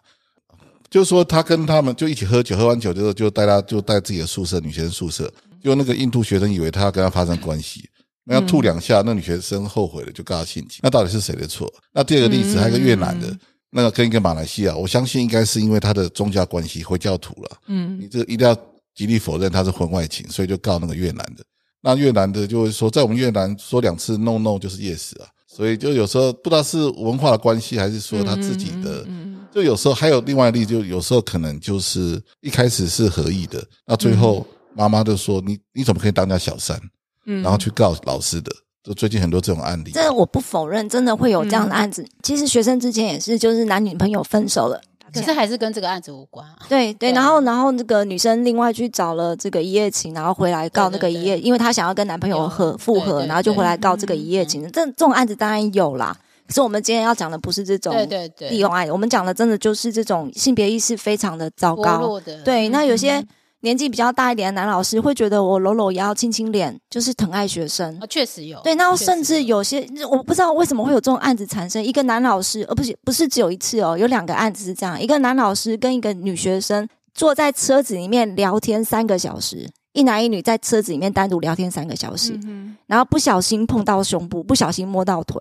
就是说，他跟他们就一起喝酒，喝完酒之后就带他就带自己的宿舍，女学生宿舍，就那个印度学生以为他要跟他发生关系，那要吐两下，那女学生后悔了，就告他性侵。那到底是谁的错？那第二个例子，还有一个越南的，那个跟一个马来西亚，我相信应该是因为他的宗教关系，回教徒了。嗯你这个一定要极力否认他是婚外情，所以就告那个越南的。那越南的就会说，在我们越南说两次 no no 就是 yes 啊，所以就有时候不知道是文化的关系，还是说他自己的，嗯就有时候还有另外一例，就有时候可能就是一开始是合意的，那最后妈妈就说你你怎么可以当人家小三，嗯然后去告老师的，就最近很多这种案例。这我不否认，真的会有这样的案子。其实学生之前也是，就是男女朋友分手了。可是还是跟这个案子无关啊。对对，对然后然后那个女生另外去找了这个一夜情，然后回来告那个对对一夜，因为她想要跟男朋友有和复合，对对然后就回来告这个一夜情。这这种案子当然有啦，可是我们今天要讲的不是这种对对对，利用案，我们讲的真的就是这种性别意识非常的糟糕。对，那有些嗯年纪比较大一点的男老师会觉得我搂搂腰、亲亲脸就是疼爱学生。啊，确实有。对，那甚至有些我不知道为什么会有这种案子产生。一个男老师，而不是不是只有一次哦，有两个案子是这样：一个男老师跟一个女学生坐在车子里面聊天三个小时，一男一女在车子里面单独聊天三个小时，嗯然后不小心碰到胸部，不小心摸到腿。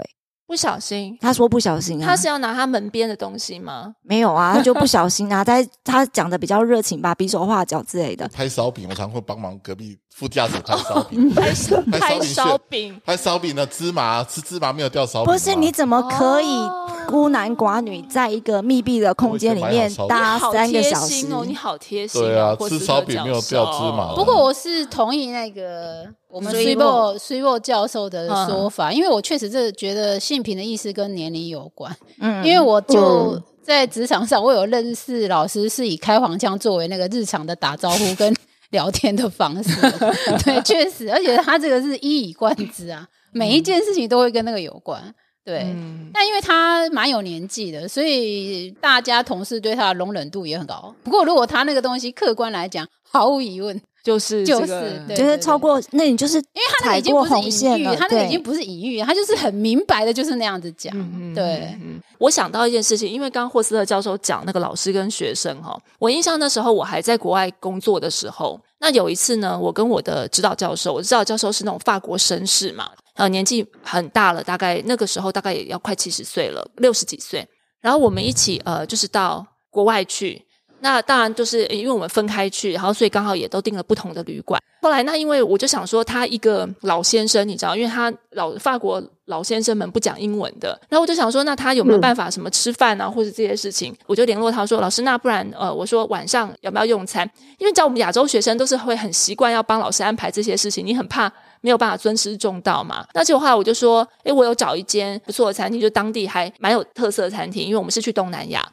不小心，他说不小心啊，他是要拿他门边的东西吗？没有啊，[laughs] 他就不小心啊，在他讲的比较热情吧，比手画脚之类的。拍烧饼，我常会帮忙隔壁副驾驶拍烧饼，拍拍拍烧饼，拍烧饼。的芝麻吃芝麻没有掉烧饼吗，不是你怎么可以哦孤男寡女在一个密闭的空间里面我以前买好烧饼。搭你好贴三个小时？心？哦，你好贴心、哦。对啊吃烧饼没有掉芝麻。不过我是同意那个我们水 s u 落 i s u 教授的说法，因为我确实是觉得性平的意思跟年龄有关，嗯。因为我就嗯。在职场上，我有认识老师是以开黄腔作为那个日常的打招呼跟聊天的方式，[laughs] 对，确实，而且他这个是一以贯之啊，每一件事情都会跟那个有关，对。嗯，但因为他蛮有年纪的，所以大家同事对他的容忍度也很高。不过，如果他那个东西客观来讲，毫无疑问，就是就是这个对就是超过，那你就是因为他那个已经不是隐喻，他那个已经不是隐喻，他就是很明白的，就是那样子讲。嗯对，嗯，我想到一件事情，因为刚刚霍斯特教授讲那个老师跟学生哈，我印象那时候我还在国外工作的时候，那有一次呢，我跟我的指导教授，我指导教授是那种法国绅士嘛，呃，年纪很大了，大概那个时候大概也要快七十岁了，六十几岁，然后我们一起呃，就是到国外去。那当然就是因为我们分开去，然后所以刚好也都订了不同的旅馆。后来那因为我就想说，他一个老先生，你知道，因为他老法国老先生们不讲英文的，然后我就想说，那他有没有办法什么吃饭啊，或者这些事情？我就联络他说，老师，那不然呃，我说晚上要不要用餐？因为你知道我们亚洲学生都是会很习惯要帮老师安排这些事情，你很怕没有办法尊师重道嘛。那结果后来我就说，诶，我有找一间不错的餐厅，就当地还蛮有特色的餐厅，因为我们是去东南亚。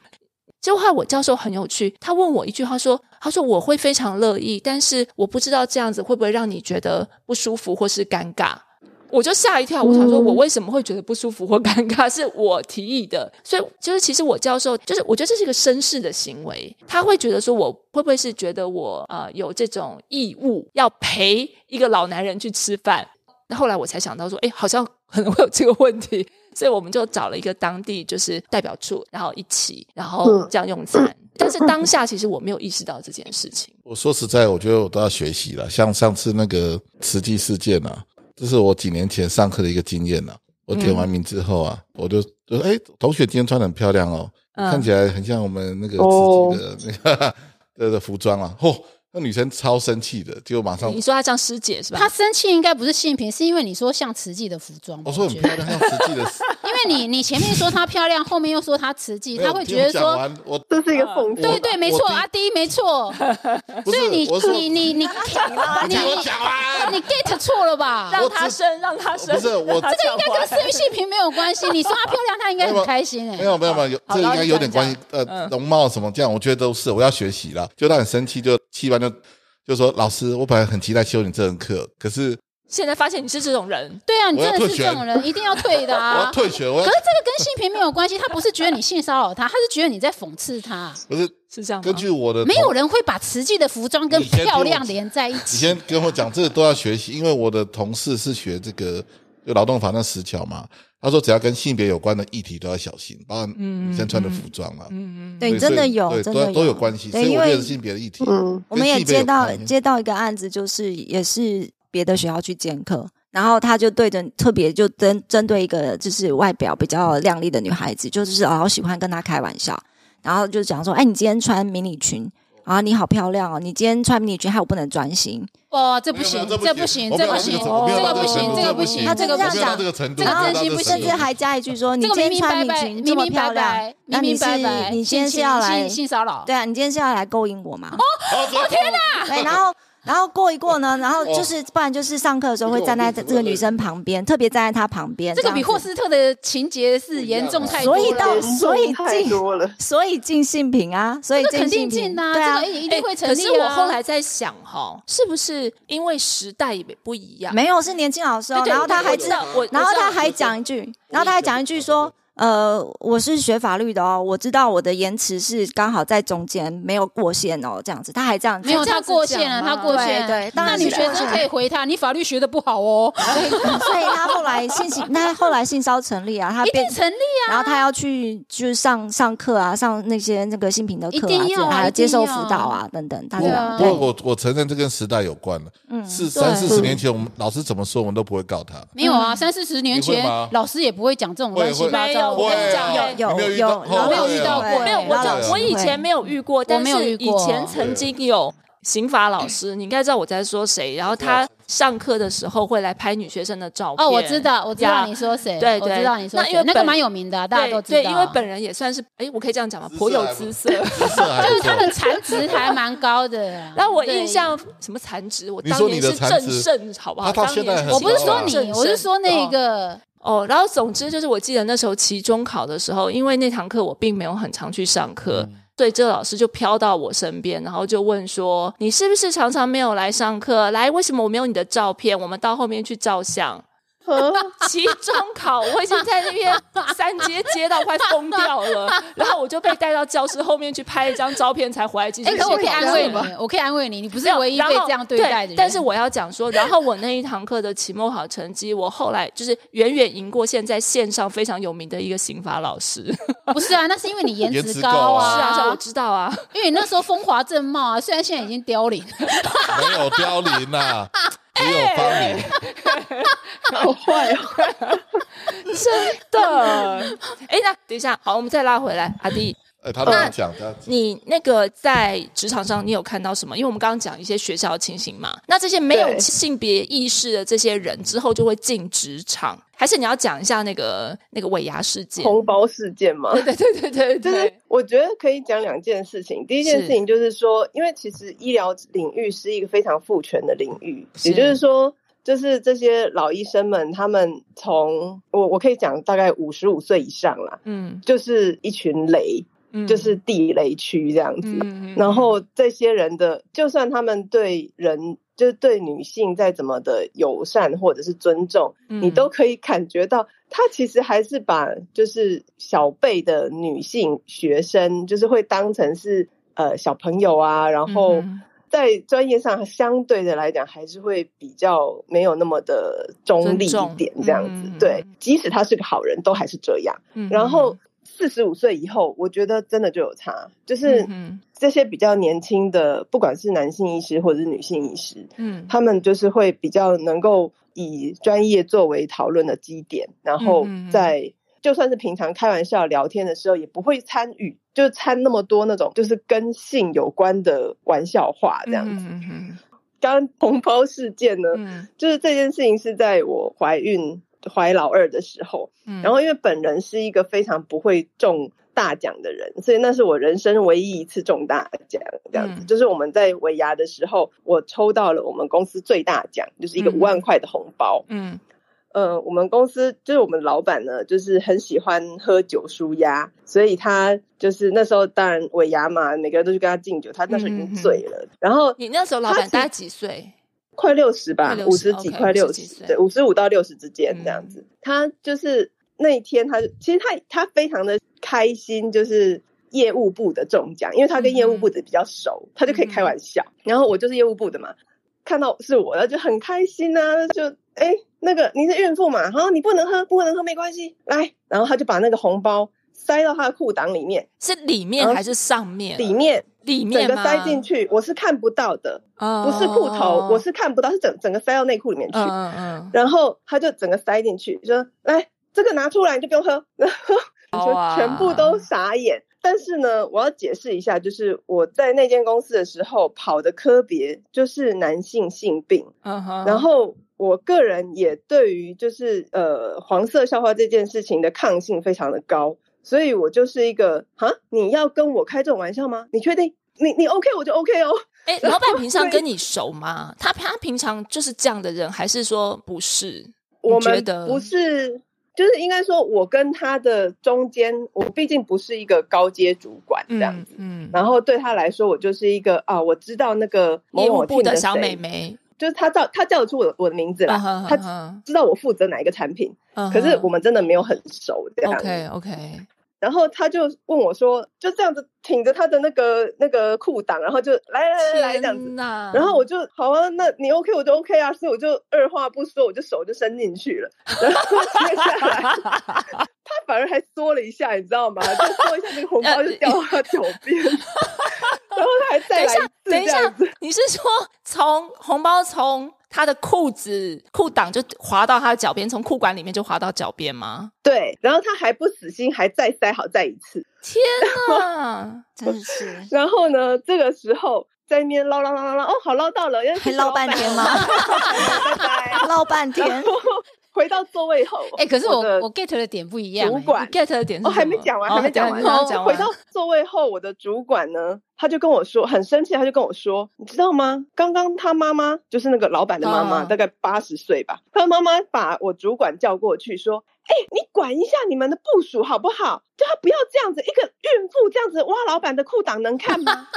结果后来我教授很有趣，他问我一句话说：“他说我会非常乐意，但是我不知道这样子会不会让你觉得不舒服或是尴尬。”我就吓一跳，我想说，我为什么会觉得不舒服或尴尬？是我提议的，所以就是其实我教授就是我觉得这是一个绅士的行为，他会觉得说我会不会是觉得我呃有这种义务要陪一个老男人去吃饭？那后来我才想到说，哎，好像可能会有这个问题，所以我们就找了一个当地就是代表处，然后一起，然后嗯这样用餐。但是当下其实我没有意识到这件事情。我说实在，我觉得我都要学习了。像上次那个慈济事件啊，这是我几年前上课的一个经验呐、我点完名之后啊，我就就哎，同学今天穿的很漂亮哦，嗯看起来很像我们那个哦慈济的那个 [laughs] 的的服装啊。嚯、那女生超生气的，结果马上你说她像师姐是吧？她生气应该不是性平，是因为你说像慈济的服装。我说很漂亮，像慈济的。[laughs] 因为你 [laughs] 你前面说她漂亮，后面又说她慈济，他会觉得说，完我这是一个讽刺。对对，没错，阿迪没错。所以你 [laughs] 你你你你讲完。你 get 错了吧？让她生，让她生。不是我这个应该跟私域性平没有关系。你说她漂亮，她应该很开心哎没。有没有没有，有这应该有点关系。呃，嗯容貌什么这样，我觉得都是我要学习了。就他很生气，就气完就就说老师，我本来很期待修你这门课，可是现在发现你是这种人，对啊，你真的是这种人，一定要退的啊 [laughs] 我要啊。退学，我要可是这个跟性平没有关系，他不是觉得你性骚扰他，他是觉得你在讽刺他。不是是这样吗？根据我的没有人会把瓷器的服装跟漂亮连在一起你。先跟我讲，这个都要学习，因为我的同事是学这个就劳动法那十条嘛，他说只要跟性别有关的议题都要小心，包括女生穿的服装啊，嗯嗯对，真的有，真的都有关系，所对，因为以我觉得性别的议题，嗯，我们也接到接到一个案子，就是也是别的学校去兼课，然后他就对着特别就针针对一个就是外表比较靓丽的女孩子，就是老喜欢跟她开玩笑，然后就讲说，哎，你今天穿迷你裙。啊，你好漂亮哦！你今天穿迷你裙，害我不能专心。哦，这不行这不行，这不行，这个不行，这个不行，他这个不行这个不到这个程度甚至还加一句说，你今天穿迷白白，裙这么漂亮白，，那你是明明白白，你今天是要来性性骚扰？对啊，你今天是要来勾引我吗？哦我天哪！对，然后然后过一过呢，然后就是不然就是上课的时候会站在这个女生旁边，特别站在她旁边，这个比霍斯特的情节是严重太多了，所以所以进多了。所以进性平啊，所以这个肯定进啊，对啊这个，一定会成立啊。是我后来在想哈，是不是因为时代也不一样？没有是年轻老师然后他还知道我然后他还讲一句，然后他还讲一句说。呃，我是学法律的哦，我知道我的延迟是刚好在中间，没有过线哦，这样子，他还这样讲没有他过线了，他过线。对对当然是过线女学生可以回他，你法律学的不好哦，[laughs] 所以他后来信息，那后来性骚成立啊，他变一定成立啊。然后他要去就是上上课啊，上那些那个性平的课啊，接受辅导啊等等，他对啊对不过我我承认这跟时代有关了。嗯是三四十年前，我们老师怎么说，我们都不会告他。没有啊，三四十年前老师也不会讲这种乱七八没有。我跟你讲有有有我有没有遇到过没有，我我以前没有遇过，但没有是以前曾经有刑法老师，你应该知道我在说谁。然后他上课的时候会来拍女学生的照片。哦，我知道，我知道你说谁，对对我知道你说谁那因为那个蛮有名的啊，大家都知道。对，因为本人也算是，哎，我可以这样讲吗？颇有姿色。就是他的残值还蛮高的。[laughs] 然后我印，象什么残值，我当年是正残值胜，好不好？他到当年现在我不是说你，我是说那哦个哦，然后总之就是，我记得那时候期中考的时候，因为那堂课我并没有很常去上课，嗯所以这个老师就飘到我身边，然后就问说：“你是不是常常没有来上课？来，为什么我没有你的照片？我们到后面去照相。” [laughs] 期中考，我已经在那边三街街道快疯掉了，[laughs] 然后我就被带到教室后面去拍一张照片，才回来继续哎，写可我可以安慰试你，我可以安慰你，你不是唯一被这样对待的人。但是我要讲说，然后我那一堂课的期末考成绩，我后来就是远远赢过现在线上非常有名的一个刑法老师。[laughs] 不是啊，那是因为你颜颜值值高啊是啊，是啊，我啊，知道啊。因为你那时候风华正茂啊，虽然现在已经凋零。没有凋零呐，只有帮你。[laughs] 好坏哦！真的。哎，那等一下，好，我们再拉回来，阿弟，哎，他这样讲的，你那个在职场上，你有看到什么？因为我们刚刚讲一些学校的情形嘛，那这些没有性别意识的这些人之后就会进职场，还是你要讲一下那个那个尾牙事件？红包事件吗，[laughs] 对对对对对。就是，我觉得可以讲两件事情。第一件事情就是说，因为其实医疗领域是一个非常父权的领域，也就是说，就是这些老医生们，他们从我我可以讲大概五十五岁以上啦，嗯。就是一群雷，嗯就是地雷区这样子。嗯然后这些人的，就算他们对人，就是对女性再怎么的友善或者是尊重，嗯你都可以感觉到，他其实还是把就是小辈的女性学生，就是会当成是呃小朋友啊，然后嗯在专业上相对的来讲，还是会比较没有那么的中立一点这样子。嗯对，即使他是个好人，都还是这样。嗯然后四十五岁以后，我觉得真的就有差，就是嗯这些比较年轻的，不管是男性医师或者是女性医师，嗯。他们就是会比较能够以专业作为讨论的基点，然后在就算是平常开玩笑聊天的时候，也不会参与，就参那么多那种就是跟性有关的玩笑话这样子。嗯嗯刚刚红包事件呢，嗯。就是这件事情是在我怀孕怀老二的时候，嗯。然后因为本人是一个非常不会中大奖的人，所以那是我人生唯一一次中大奖。这样子，嗯。就是我们在尾牙的时候，我抽到了我们公司最大奖，就是一个嗯。五万块的红包。嗯。呃，我们公司就是我们老板呢，就是很喜欢喝酒舒压，所以他就是那时候当然尾牙嘛，每个人都去跟他敬酒，他那时候已经醉了，然后你那时候老板大概几岁？快六十吧五十几快六50几岁十，对，五十五到六十之间嗯这样子。他就是那一天他，其实他他非常的开心，就是业务部的中奖，因为他跟业务部的比较熟，他就可以开玩笑。然后我就是业务部的嘛，看到是我，然后就很开心啊，就哎那个你是孕妇嘛，好你不能喝，不能喝没关系，来，然后他就把那个红包塞到他的裤裆里面，是里面还是上面？里面里面吗？塞进去，我是看不到的，哦不是裤头，我是看不到，是整整个塞到内裤里面去。嗯嗯嗯，然后他就整个塞进去，说：“来，这个拿出来，你就不用喝。[laughs] ”然后全部都傻眼。但是呢，我要解释一下，就是我在那间公司的时候跑的科别就是男性性病，然后我个人也对于就是呃黄色笑话这件事情的抗性非常的高，所以我就是一个哈，你要跟我开这种玩笑吗？你确定？你你 OK 我就 OK 哦。哎，老板平常跟你熟吗？[laughs] 他他平常就是这样的人，还是说不是？我们觉得不是，就是应该说，我跟他的中间，我毕竟不是一个高阶主管这样子。嗯，然后对他来说，我就是一个啊，我知道那个某业务某部的小美眉，就是他叫他叫得出我的我的名字啦，啊他知道我负责哪一个产品，可是我们真的没有很熟这样。OK OK，然后他就问我说，就这样子挺着他的那个那个裤裆，然后就来来来来这样子。然后我就好啊，那你 OK 我就 OK 啊，所以我就二话不说，我就手就伸进去了。然后接下来他反而还缩了一下，你知道吗？就缩一下，那个红包就掉到他脚边，[laughs] 然后他还再来一次这样子。，你是说从红包从他的裤子裤裆就滑到他的脚边，从裤管里面就滑到脚边吗？对，然后他还不死心，还再塞好再一次。天哪！真是 [laughs] 然后呢，这个时候在那边捞捞捞捞捞，哦，好捞到了，还捞半天吗 [laughs] 拜拜。[laughs] 唠半天回到座位后，哎，可是我的我 get 的点不一样欸，主管 get 的点是哦，还没讲完，哦还没讲完。回到座位后，我的主管呢，他就跟我说，很生气，他就跟我说，你知道吗？刚刚他妈妈就是那个老板的妈妈，嗯大概八十岁吧，他妈妈把我主管叫过去说。哎、你管一下你们的部署好不好？就他不要这样子，一个孕妇这样子挖老板的裤裆能看吗？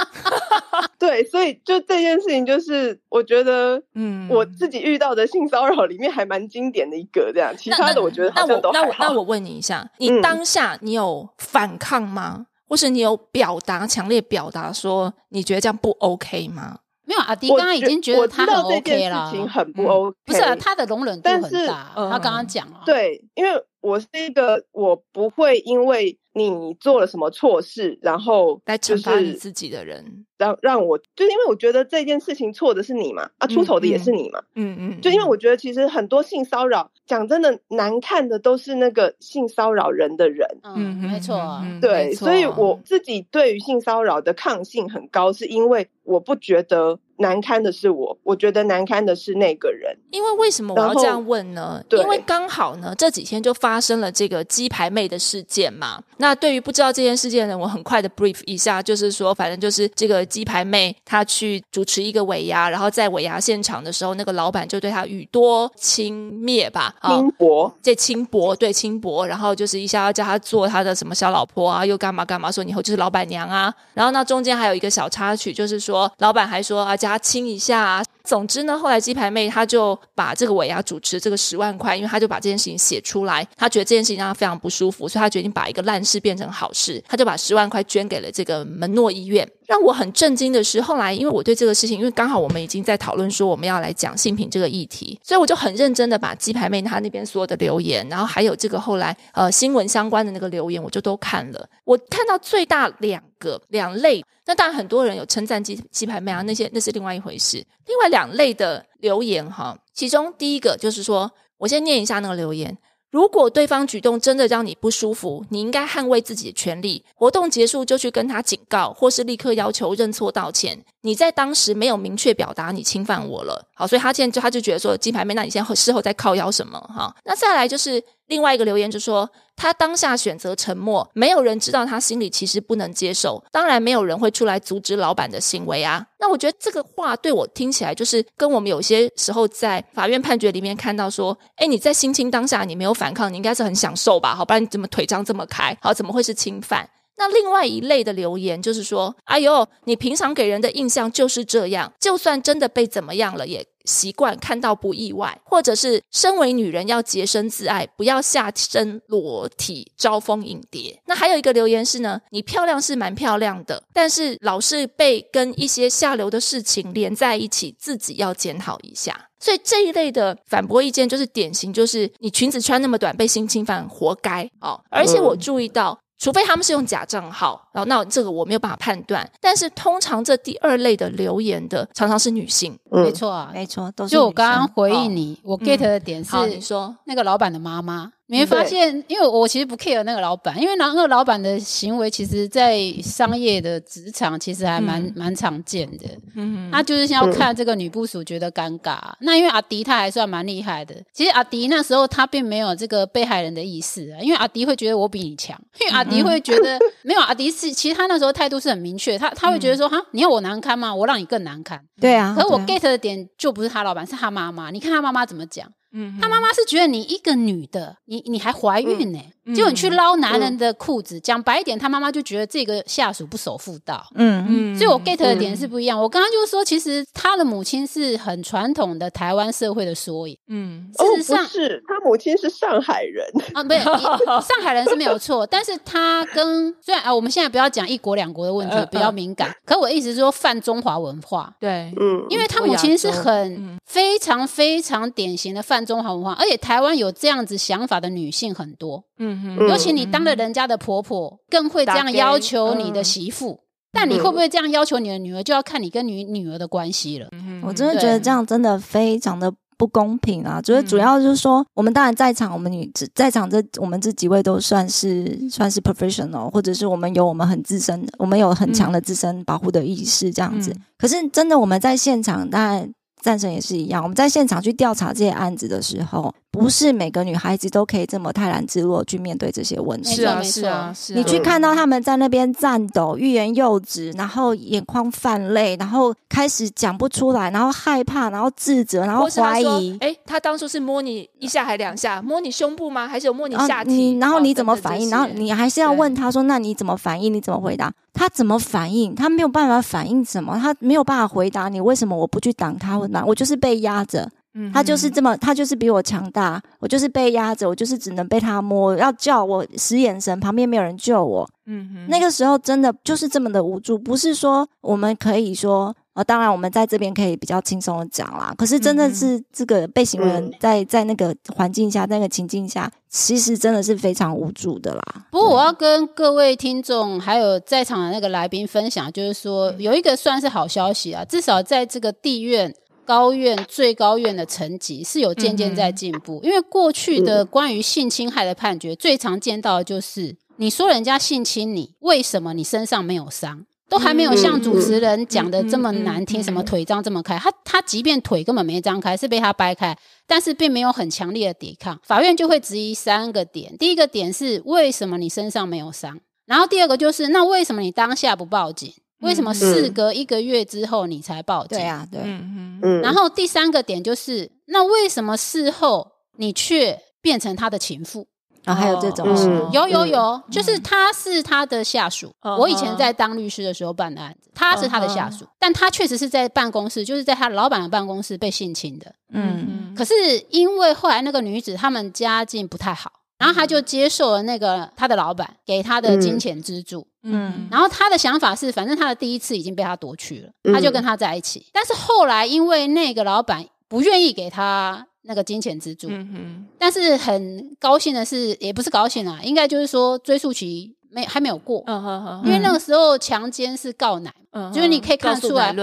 [laughs] 对，所以就这件事情，就是我觉得，嗯我自己遇到的性骚扰里面还蛮经典的一个这样，其他的我觉得好像都还好。我那我问你一下，你嗯当下你有反抗吗？或是你有表达强烈表达说你觉得这样不 OK 吗？阿迪刚刚已经觉得他很知道这 OK 件啦事，情很不嗯 OK，、不是啊，他的容忍度但是很大，嗯他刚刚讲了，对，因为我是一个我不会因为你做了什么错事，然后来就惩罚你是自己的人，让让我，就是因为我觉得这件事情错的是你嘛，啊，出头的也是你嘛，嗯嗯，就因为我觉得其实很多性骚扰，讲真的难看的都是那个性骚扰人的人。嗯，没错对，所以我自己对于性骚扰的抗性很高，是因为我不觉得难堪的是我，我觉得难堪的是那个人。因为为什么我要这样问呢？对因为刚好呢，这几天就发生了这个鸡排妹的事件嘛。那对于不知道这件事件的人，我很快的 brief 一下，就是说，反正就是这个鸡排妹她去主持一个尾牙，然后在尾牙现场的时候，那个老板就对她语多轻蔑吧，啊、轻薄，这轻薄对轻薄，然后就是一下要叫她做她的什么小老婆啊，又干嘛干嘛，说你以后就是老板娘啊。然后那中间还有一个小插曲，就是说老板还说啊，叫他亲一下啊。总之呢，后来鸡排妹她就把这个尾牙主持这个十万块，因为她就把这件事情写出来，她觉得这件事情让她非常不舒服，所以她决定把一个烂事变成好事，她就把十万块捐给了这个门诺医院。让我很震惊的是，后来因为我对这个事情，因为刚好我们已经在讨论说我们要来讲性平这个议题，所以我就很认真的把鸡排妹她那边所有的留言，然后还有这个后来呃新闻相关的那个留言，我就都看了。我看到最大两个两类，那当然很多人有称赞鸡鸡排妹啊，那些那是另外一回事。另外两类的留言哈，其中第一个就是说，我先念一下那个留言。如果对方举动真的让你不舒服，你应该捍卫自己的权利。活动结束就去跟他警告，或是立刻要求认错道歉。你在当时没有明确表达你侵犯我了，好，所以他现在就他就觉得说鸡排妹，那你现在事后在靠腰什么哈？那再来就是另外一个留言就说，他当下选择沉默，没有人知道他心里其实不能接受，当然没有人会出来阻止老板的行为啊。那我觉得这个话对我听起来就是跟我们有些时候在法院判决里面看到说，哎，你在性侵当下你没有反抗，你应该是很享受吧？好，不然你怎么腿张这么开？好，怎么会是侵犯？那另外一类的留言就是说，哎呦，你平常给人的印象就是这样，就算真的被怎么样了，也习惯看到不意外，或者是身为女人要洁身自爱，不要下身裸体招蜂引蝶。那还有一个留言是呢，你漂亮是蛮漂亮的，但是老是被跟一些下流的事情连在一起，自己要检讨一下。所以这一类的反驳意见就是典型，就是你裙子穿那么短被性侵犯，活该哦。而且我注意到。除非他们是用假账号，然后那这个我没有办法判断。但是通常这第二类的留言的常常是女性。嗯没错啊。没错，都是就我刚刚回哦应你，我 get 的点是说，那个老板的妈妈，你会发现，因为我其实不 care 那个老板，因为那个老板的行为，其实在商业的职场其实还蛮嗯蛮常见的。嗯他就是要看这个女部署觉得尴尬。那因为阿迪他还算蛮厉害的，其实阿迪那时候他并没有这个被害人的意识啊，因为阿迪会觉得我比你强，因为阿迪会觉得、没有阿迪是其实他那时候态度是很明确，他他会觉得说，哈、你要我难堪吗？我让你更难堪。对啊，可是我 get 的点就不是他老板，是他妈妈。你看他妈妈怎么讲？嗯他妈妈是觉得你一个女的，你你还怀孕呢、结果你去捞男人的裤子。讲白一点，他妈妈就觉得这个下属不守妇道。嗯嗯所以我 get 的点是不一样。我刚刚就是说，其实他的母亲是很传统的台湾社会的缩影。嗯哦，事实上不是，他母亲是上海人，啊，不是 [laughs] 上海人是没有错，但是他跟虽然啊，我们现在不要讲一国两国的问题呃，不要敏感。可我的意思是说，泛中华文化，对，嗯，因为他母亲是很嗯非常非常典型的泛中华文化，而且台湾有这样子想法的女性很多，嗯嗯尤其你当了人家的婆婆，更会这样要求你的媳妇。但你会不会这样要求你的女儿，就要看你跟你女儿的关系了。嗯我真的觉得这样真的非常的不公平啊！就是主要就是说，我们当然在场，我们女在场这我们这几位都算是算是 professional，或者是我们有我们很自身，我们有很强的自身保护的意识这样子。嗯可是真的我们在现场，当然战神也是一样，我们在现场去调查这些案子的时候，不是每个女孩子都可以这么泰然自若去面对这些问题。是啊是啊是啊，你去看到他们在那边颤抖、欲言又止，然后眼眶泛泪，然后开始讲不出来，然后害怕，然后自责，然后怀疑。说哎，他当初是摸你一下还两下，摸你胸部吗？还是有摸你啊下体？你然后哦你怎么反应？然后你还是要问他说：“那你怎么反应？你怎么回答？”他怎么反应？他没有办法反应什么，他没有办法回答你为什么我不去挡他？我我就是被压着，嗯他就是这么，他就是比我强大，我就是被压着，我就是只能被他摸，要叫我使眼神，旁边没有人救我。嗯哼那个时候真的就是这么的无助，不是说我们可以说，呃，当然我们在这边可以比较轻松的讲啦。可是真的是这个被行为人嗯在在那个环境下、那个情境下，其实真的是非常无助的啦。不过我要跟各位听众还有在场的那个来宾分享，就是说有一个算是好消息啊，至少在这个地院、高院、最高院的层级是有渐渐在进步。因为过去的关于性侵害的判决，最常见到的就是你说人家性侵你，为什么你身上没有伤？都还没有像主持人讲的这么难听，什么腿张这么开，他他即便腿根本没张开，是被他掰开，但是并没有很强烈的抵抗，法院就会质疑三个点。第一个点是为什么你身上没有伤？然后第二个就是那为什么你当下不报警？为什么事隔一个月之后你才报警？对啊，对，嗯哼嗯，然后第三个点就是那为什么事后你却变成他的情妇？然后还有这种哦事，嗯。有有有，就是他是他的下属。嗯我以前在当律师的时候办的案子，他是他的下属，但他确实是在办公室，就是在他老板的办公室被性侵的。嗯，可是因为后来那个女子他们家境不太好，然后他就接受了那个他的老板给他的金钱资助。嗯然后他的想法是，反正他的第一次已经被他夺去了，嗯他就跟他在一起。但是后来因为那个老板不愿意给他那个金钱资助，嗯哼但是很高兴的是，也不是高兴啊，应该就是说追溯期没还没有过，嗯哼哼，因为那个时候强奸是告奶，嗯就是你可以看得出来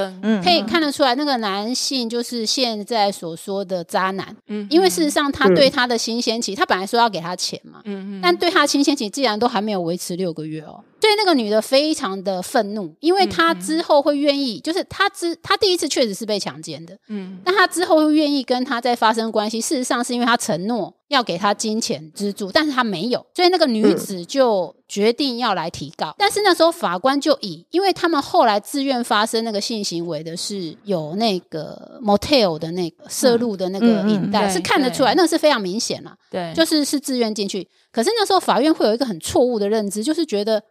可以看得出来那个男性就是现在所说的渣男，嗯因为事实上他对他的新鲜期，他本来说要给他钱嘛，嗯嗯但对他的新鲜期既然都还没有维持六个月哦，所以那个女的非常的愤怒，因为她之后会愿意，就是她之她第一次确实是被强奸的，嗯但她之后会愿意跟他再发生关系，事实上是因为她承诺要给他金钱资助，但是她没有，所以那个女子就决定要来提告。但是那时候法官就以，因为他们后来自愿发生那个性行为的是有那个 motel 的那个摄入的那个影带，是看得出来，那个是非常明显啦。对，就是是自愿进去。可是那时候法院会有一个很错误的认知，就是觉得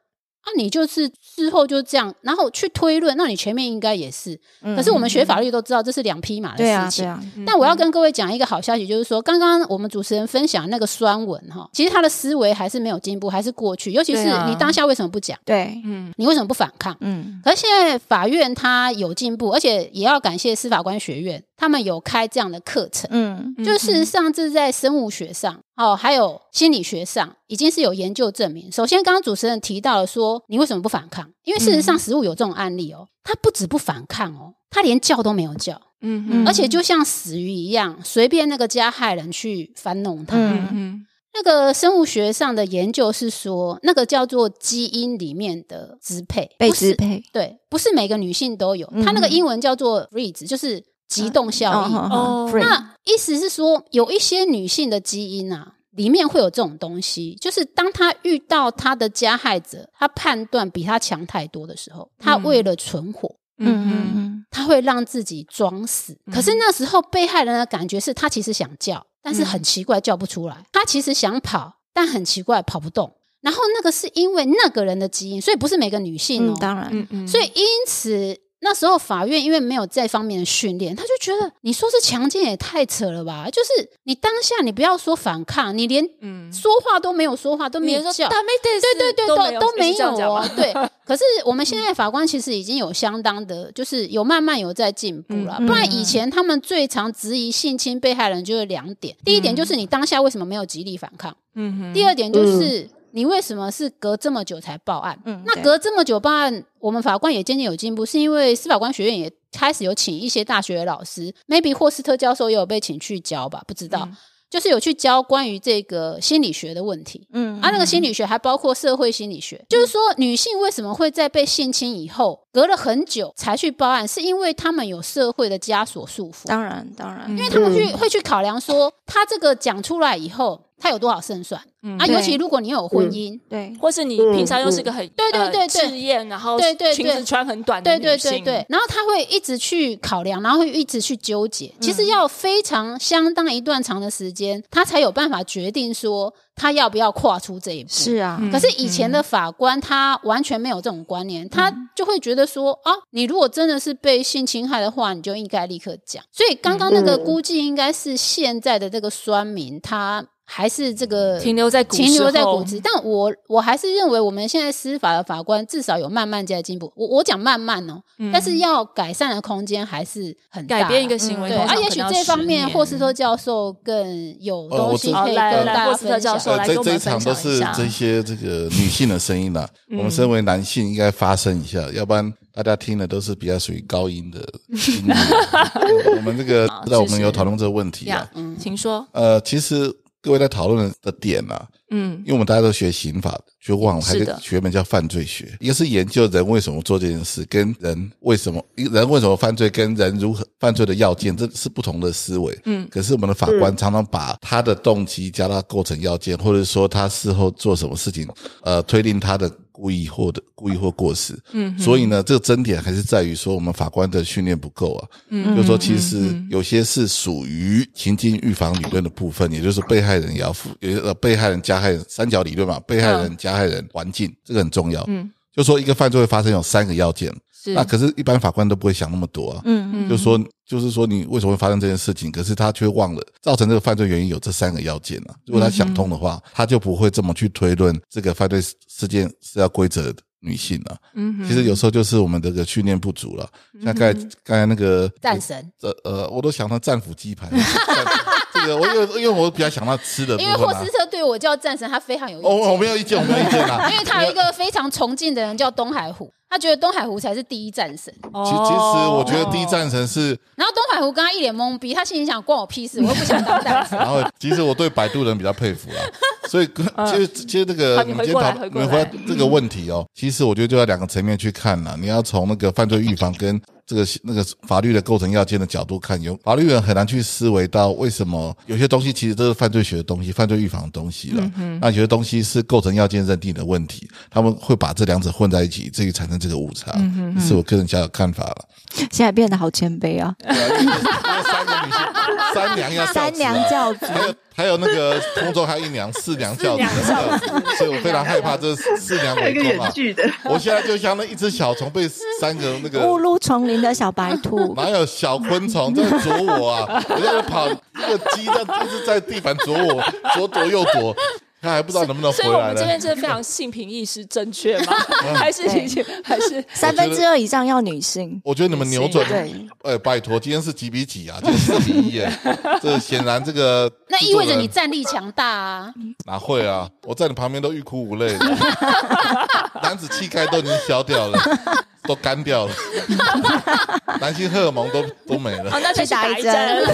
啊，你就是事后就这样，然后去推论，那你前面应该也是。可是我们学法律都知道，这是两匹马的事情。对啊，但我要跟各位讲一个好消息，就是说，刚刚我们主持人分享那个酸文哈，其实他的思维还是没有进步，还是过去。尤其是你当下为什么不讲？对，嗯你为什么不反抗？嗯可是现在法院他有进步，而且也要感谢司法官学院，他们有开这样的课程。嗯就事实上，这是在生物学上哦，还有心理学上，已经是有研究证明。首先，刚刚主持人提到了说，你为什么不反抗？因为事实上，食物有这种案例哦，它不止不反抗哦，它连叫都没有叫，嗯嗯而且就像死鱼一样，随便那个加害人去翻弄它。嗯嗯那个生物学上的研究是说，那个叫做基因里面的支配，被支配，对，不是每个女性都有。嗯它那个英文叫做 freeze，就是极动效应。哦那意思是说，有一些女性的基因啊，里面会有这种东西，就是当她遇到她的加害者，她判断比她强太多的时候，她为了存活，嗯嗯嗯，她会让自己装死。可是那时候被害人的感觉是她其实想叫，但是很奇怪叫不出来；她其实想跑，但很奇怪跑不动。然后那个是因为那个人的基因，所以不是每个女性哦嗯，。当然，嗯嗯，所以因此那时候法院因为没有这方面的训练，他就觉得你说是强奸也太扯了吧？就是你当下你不要说反抗，你连嗯，说话都没有说话，都没有叫。对对对对，都都没有哦哦。。对，可是我们现在法官其实已经有相当的，就是有慢慢有在进步了。嗯不然以前他们最常质疑性侵被害人就是两点：第一点就是你当下为什么没有极力反抗；嗯哼，第二点就是你为什么是隔这么久才报案？嗯那隔这么久报案，我们法官也渐渐有进步，是因为司法官学院也开始有请一些大学的老师，maybe 霍斯特教授也有被请去教吧，不知道。就是有去教关于这个心理学的问题，嗯啊，那个心理学还包括社会心理学，就是说女性为什么会在被性侵以后隔了很久才去报案，是因为她们有社会的枷锁束缚，当然当然，因为他们去会去考量说，她这个讲出来以后，她有多少胜算。啊？尤其如果你有婚姻，对，或是你平常又是个很对对对对呃赤艳，然后对对对。裙子穿很短的对对女性，对。对，然后他会一直去考量，然后会一直去纠结。其实要非常相当一段长的时间，他才有办法决定说他要不要跨出这一步。是啊，嗯可是以前的法官他完全没有这种观念，他就会觉得说啊，你如果真的是被性侵害的话，你就应该立刻讲。所以刚刚那个嗯。估计应该是现在的这个酸民，他还是这个停留在古停留在骨子，但我我还是认为我们现在司法的法官至少有慢慢在进步。我我讲慢慢哦，但是要改善的空间还是很大的。改变一个行为，对，啊，也许可能要10这方面年霍斯特教授更有东西可以跟大家来霍斯特分享。教授来呃，这这一场都是这些这个女性的声音啦。我们身为男性应该发声一下，要不然大家听的都是比较属于高音的音乐。[laughs] 呃我们这个好知道我们有讨论这个问题呀啊。，请说，呃，其实各位在讨论的点啊，嗯因为我们大家都学刑法的，学忘了，还学门叫犯罪学，一个是研究人为什么做这件事，跟人为什么人为什么犯罪，跟人如何犯罪的要件，这是不同的思维。嗯可是我们的法官常常把他的动机加到构成要件，或者说他事后做什么事情，呃，推定他的故意或的故意或过失。嗯，所以呢，这个争点还是在于说我们法官的训练不够啊。嗯就是说其实有些是属于情境预防理论的部分，也就是被害人也要负，也呃被害人加害人三角理论嘛，被害人、加害人、环境，这个很重要。嗯，就说一个犯罪会发生有三个要件，是那可是一般法官都不会想那么多啊。嗯嗯就是说，就是说，你为什么会发生这件事情？可是他却忘了造成这个犯罪原因有这三个要件啊。如果他想通的话，他就不会这么去推论这个犯罪事件是要归责女性了、嗯哼其实有时候就是我们这个训练不足了。像刚才刚才那个战神，呃呃，我都想到战斧鸡排，战这个我因为因为我比较想到吃的部分啊因为霍斯。特对我叫战神，他非常有意见。哦，我没有意见，我没有意见啊。[laughs] 因为他有一个非常崇敬的人叫东海虎，他觉得东海虎才是第一战神。哦其其实我觉得第一战神是，然后东海虎跟他一脸懵逼，他心里想关我屁事，我又不想当战神。[laughs] 然后其实我对摆渡人比较佩服啦。所以其实其实这个好你们今天讨过来回过你们回来这个问题哦，其实我觉得就要两个层面去看了。你要从那个犯罪预防跟这个那个法律的构成要件的角度看，有法律人很难去思维到为什么有些东西其实都是犯罪学的东西、犯罪预防的东西了。那有些东西是构成要件认定的问题，他们会把这两者混在一起，至于产生这个误差，这是我个人小小看法了。现在变得好谦卑啊，[laughs] 三娘要三娘教子，还有还有那个空中还有一娘四娘教子，所以我非常害怕这四娘围攻啊我现在就像那一只小虫被三个那个误入丛林的小白兔，哪有小昆虫在啄我啊？我在那跑，那个鸡在一直在地板啄我，左躲右躲，他还不知道能不能回所以我来这边真的非常性平意识正确吗？[laughs] 还是已经还是三分之二以上要女性。我觉得你们扭转对，哎，拜托，今天是几比几啊？这是四比一耶！[laughs] 这显然这个那意味着你战力强大啊！哪会啊？我在你旁边都欲哭无泪的，[laughs] 男子气概都已经消掉了，都干掉了，男性荷尔蒙都都没了哦，。那就去打一针。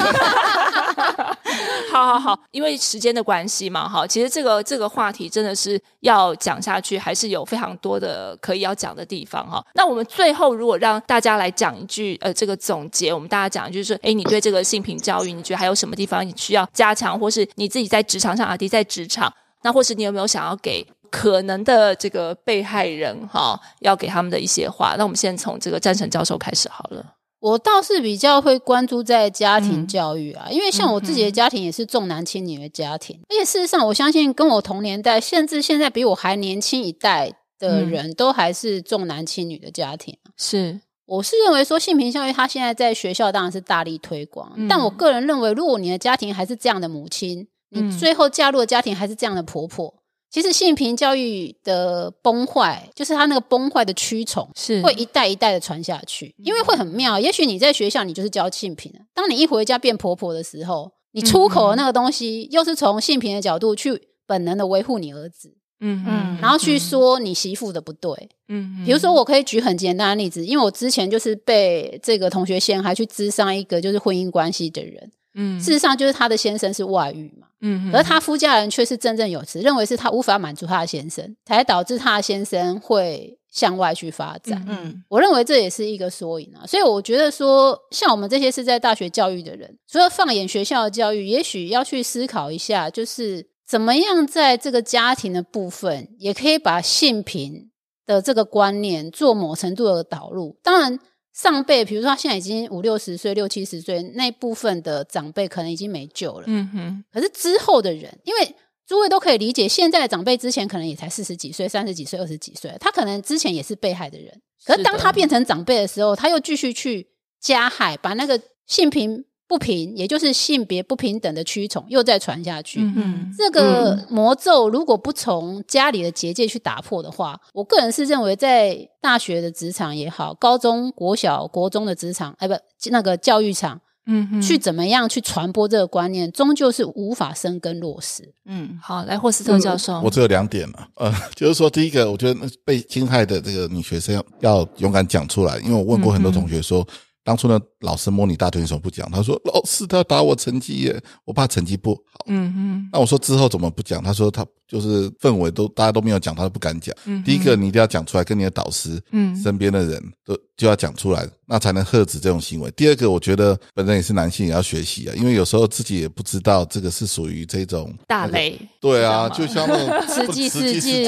好好好，因为时间的关系嘛，哈，其实这个这个话题真的是要讲下去，还是有非常多的可以要讲的地方哈。那我们最后如果让大家来讲一句呃这个总结，我们大家讲就是，哎，你对这个性平教育，你觉得还有什么地方你需要加强，或是你自己在职场上，阿迪在职场，那或是你有没有想要给可能的这个被害人哈，要给他们的一些话？那我们先从这个战神教授开始好了。我倒是比较会关注在家庭嗯。教育啊，因为像我自己的家庭也是重男轻女的家庭，而且事实上，我相信跟我同年代，甚至现在比我还年轻一代的嗯。人都还是重男轻女的家庭。是，我是认为说性平教育，它现在在学校当然是大力推广，嗯但我个人认为，如果你的家庭还是这样的母亲，嗯。你最后嫁入的家庭还是这样的婆婆，其实性平教育的崩坏，就是它那个崩坏的蛆虫，是。会一代一代的传下去，因为会很妙。也许你在学校你就是教性平的，当你一回家变婆婆的时候，你出口的那个东西又是从性平的角度去本能的维护你儿子，嗯嗯然后去说你媳妇的不对。嗯。比如说，我可以举很简单的例子，因为我之前就是被这个同学陷害去咨商一个就是婚姻关系的人，嗯事实上就是他的先生是外遇嘛，嗯而他夫家人却是振振有词，认为是他无法满足他的先生，才导致他的先生会向外去发展。嗯我认为这也是一个缩影啊，所以我觉得说，像我们这些是在大学教育的人，除了放眼学校的教育，也许要去思考一下，就是怎么样在这个家庭的部分，也可以把性平的这个观念做某程度的导入。当然，上辈比如说他现在已经五六十岁、六七十岁，那部分的长辈可能已经没救了。嗯哼可是之后的人，因为诸位都可以理解，现在的长辈之前可能也才四十几岁、三十几岁、二十几岁，他可能之前也是被害的人。可是当他变成长辈的时候，他又继续去加害，把那个性平不平，也就是性别不平等的蛆虫又再传下去。嗯这个魔咒如果不从家里的结界去打破的话，我个人是认为，在大学的职场也好，高中、国小、国中的职场，哎，不，那个教育场，嗯哼去怎么样去传播这个观念，终究是无法生根落实。嗯好，来霍斯特教授，我只有两点了，呃，[laughs] 就是说，第一个，我觉得被侵害的这个女学生要要勇敢讲出来，因为我问过很多同学说，当初呢老师摸你大腿，你怎么不讲？他说老师他打我成绩耶，我怕成绩不好。嗯哼那我说之后怎么不讲？他说他就是氛围都大家都没有讲，他都不敢讲。嗯第一个你一定要讲出来，跟你的导师、嗯身边的人都就要讲出来，那才能喝止这种行为。第二个，我觉得本身也是男性，也要学习啊，因为有时候自己也不知道这个是属于这种大。雷，对啊，就像那种 [laughs] 实际世界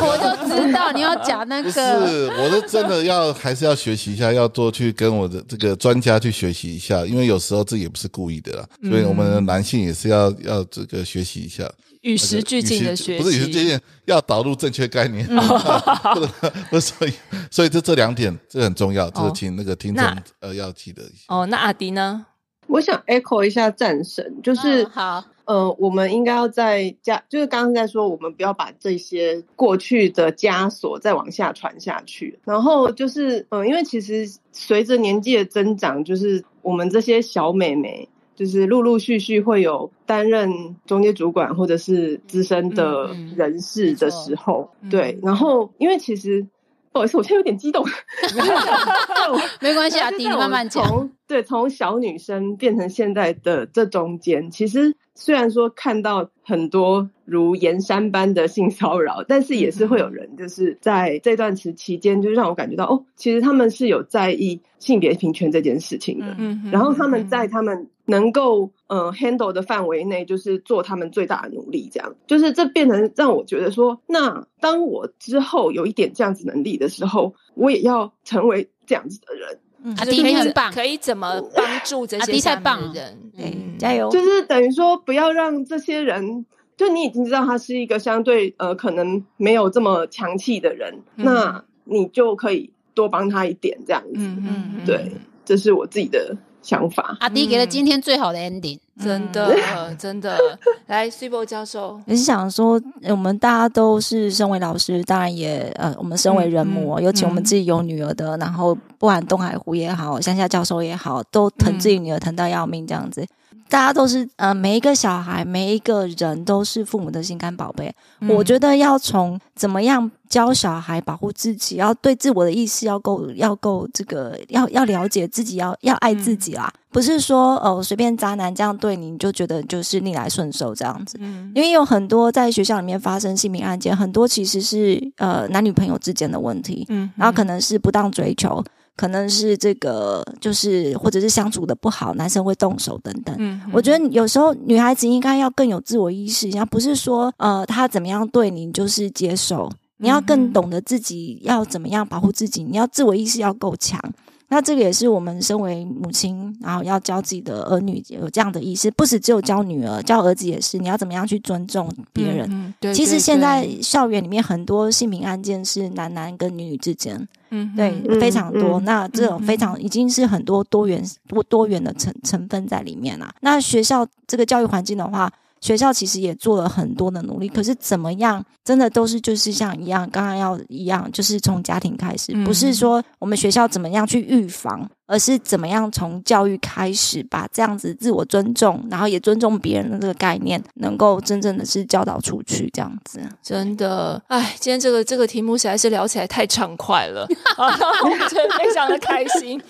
我就知道你要讲那个是，我是真的要还是要学习一下，要多去跟我的这个专家去学习一下，因为有时候自己也不是故意的啦，所以我们男性也是要要这个学习一下，与时俱进的学习，不是与时俱进，要导入正确概念，[laughs] [laughs] 不是所以所以这这两点这很重要，这个请那个听众呃要记得一下。哦，那阿迪呢？我想 echo 一下战神，就是、嗯好，呃，我们应该要在家，就是刚刚在说，我们不要把这些过去的枷锁再往下传下去。然后就是，嗯、因为其实随着年纪的增长，就是我们这些小美眉，就是陆陆续续会有担任中介主管或者是资深的人士的时候，对嗯。然后，因为其实不好意思，我现在有点激动。[laughs] 没关系啊，弟，慢慢讲。从对，从小女生变成现在的这中间，其实虽然说看到很多如岩山般的性骚扰，但是也是会有人就是在这段时期间，就让我感觉到哦，其实他们是有在意性别平权这件事情的。嗯哼，然后他们在他们能够呃 handle 的范围内，就是做他们最大的努力，这样就是这变成让我觉得说，那当我之后有一点这样子能力的时候，我也要成为这样子的人。嗯阿迪你很棒可以怎么帮助这阿迪些棒人？加油！就是等于说，不要让这些人，就你已经知道他是一个相对呃可能没有这么强气的人，嗯那你就可以多帮他一点这样子。嗯嗯嗯，对，这是我自己的想法。阿迪给了今天最好的 ending。真的 [laughs] 真的，来 s b o 教授，你是想说，呃我们大家都是身为老师，当然也呃，我们身为人母尤其我们自己有女儿的，然后不管东海湖也好，乡下教授也好，都疼自己女儿疼到要命这样子。大家都是呃，每一个小孩，每一个人都是父母的心肝宝贝。嗯我觉得要从怎么样教小孩保护自己，要对自我的意识要够，要够这个，要要了解自己，要要爱自己啦。不是说哦，随便渣男这样对你，你就觉得就是逆来顺受这样子。嗯因为有很多在学校里面发生性侵案件，很多其实是呃男女朋友之间的问题，嗯然后可能是不当追求，可能是这个就是或者是相处的不好，男生会动手等等。嗯我觉得有时候女孩子应该要更有自我意识，而不是说呃他怎么样对你你就是接受，你要更懂得自己要怎么样保护自己，你要自我意识要够强。那这个也是我们身为母亲，然后要教自己的儿女有这样的意识，不是只有教女儿，教儿子也是。你要怎么样去尊重别人？嗯对，其实对现在校园里面很多性平案件是男男跟女女之间，嗯对，嗯非常多。嗯那这种非常已经是很多多元多多元的成成分在里面啦。那学校这个教育环境的话，学校其实也做了很多的努力，可是怎么样，真的都是就是像一样，刚刚要一样，就是从家庭开始，嗯不是说我们学校怎么样去预防，而是怎么样从教育开始，把这样子自我尊重，然后也尊重别人的这个概念，能够真正的是教导出去，这样子。真的，哎，今天这个这个题目实在是聊起来太畅快了，[laughs] 啊我觉得非常的开心。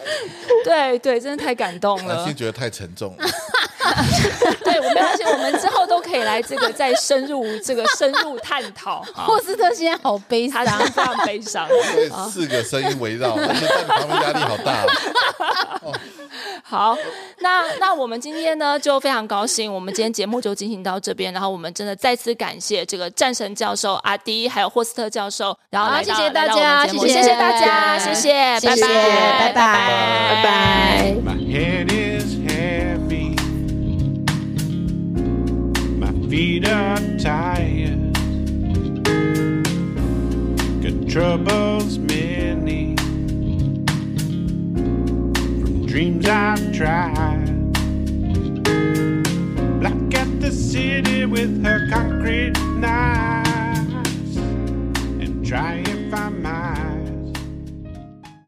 对对，真的太感动了南希。觉得太沉重了，[laughs] 对，我没关系，我们之后都可以来这个再深入这个深入探讨。啊霍斯特现在好悲他伤，是非常悲伤。对，四个声音围绕，[laughs] 而且在你旁边压力好大。[laughs] 好，那那我们今天呢就非常高兴，我们今天节目就进行到这边，然后我们真的再次感谢这个战神教授阿迪，还有霍斯特教授，然后谢谢大家谢谢谢谢大家，谢谢，谢谢拜拜，拜拜拜拜。My head is heavy. My feet are tired. Got troubles many. Dreams I've tried. Black at the city with her concrete knives. And try if I might.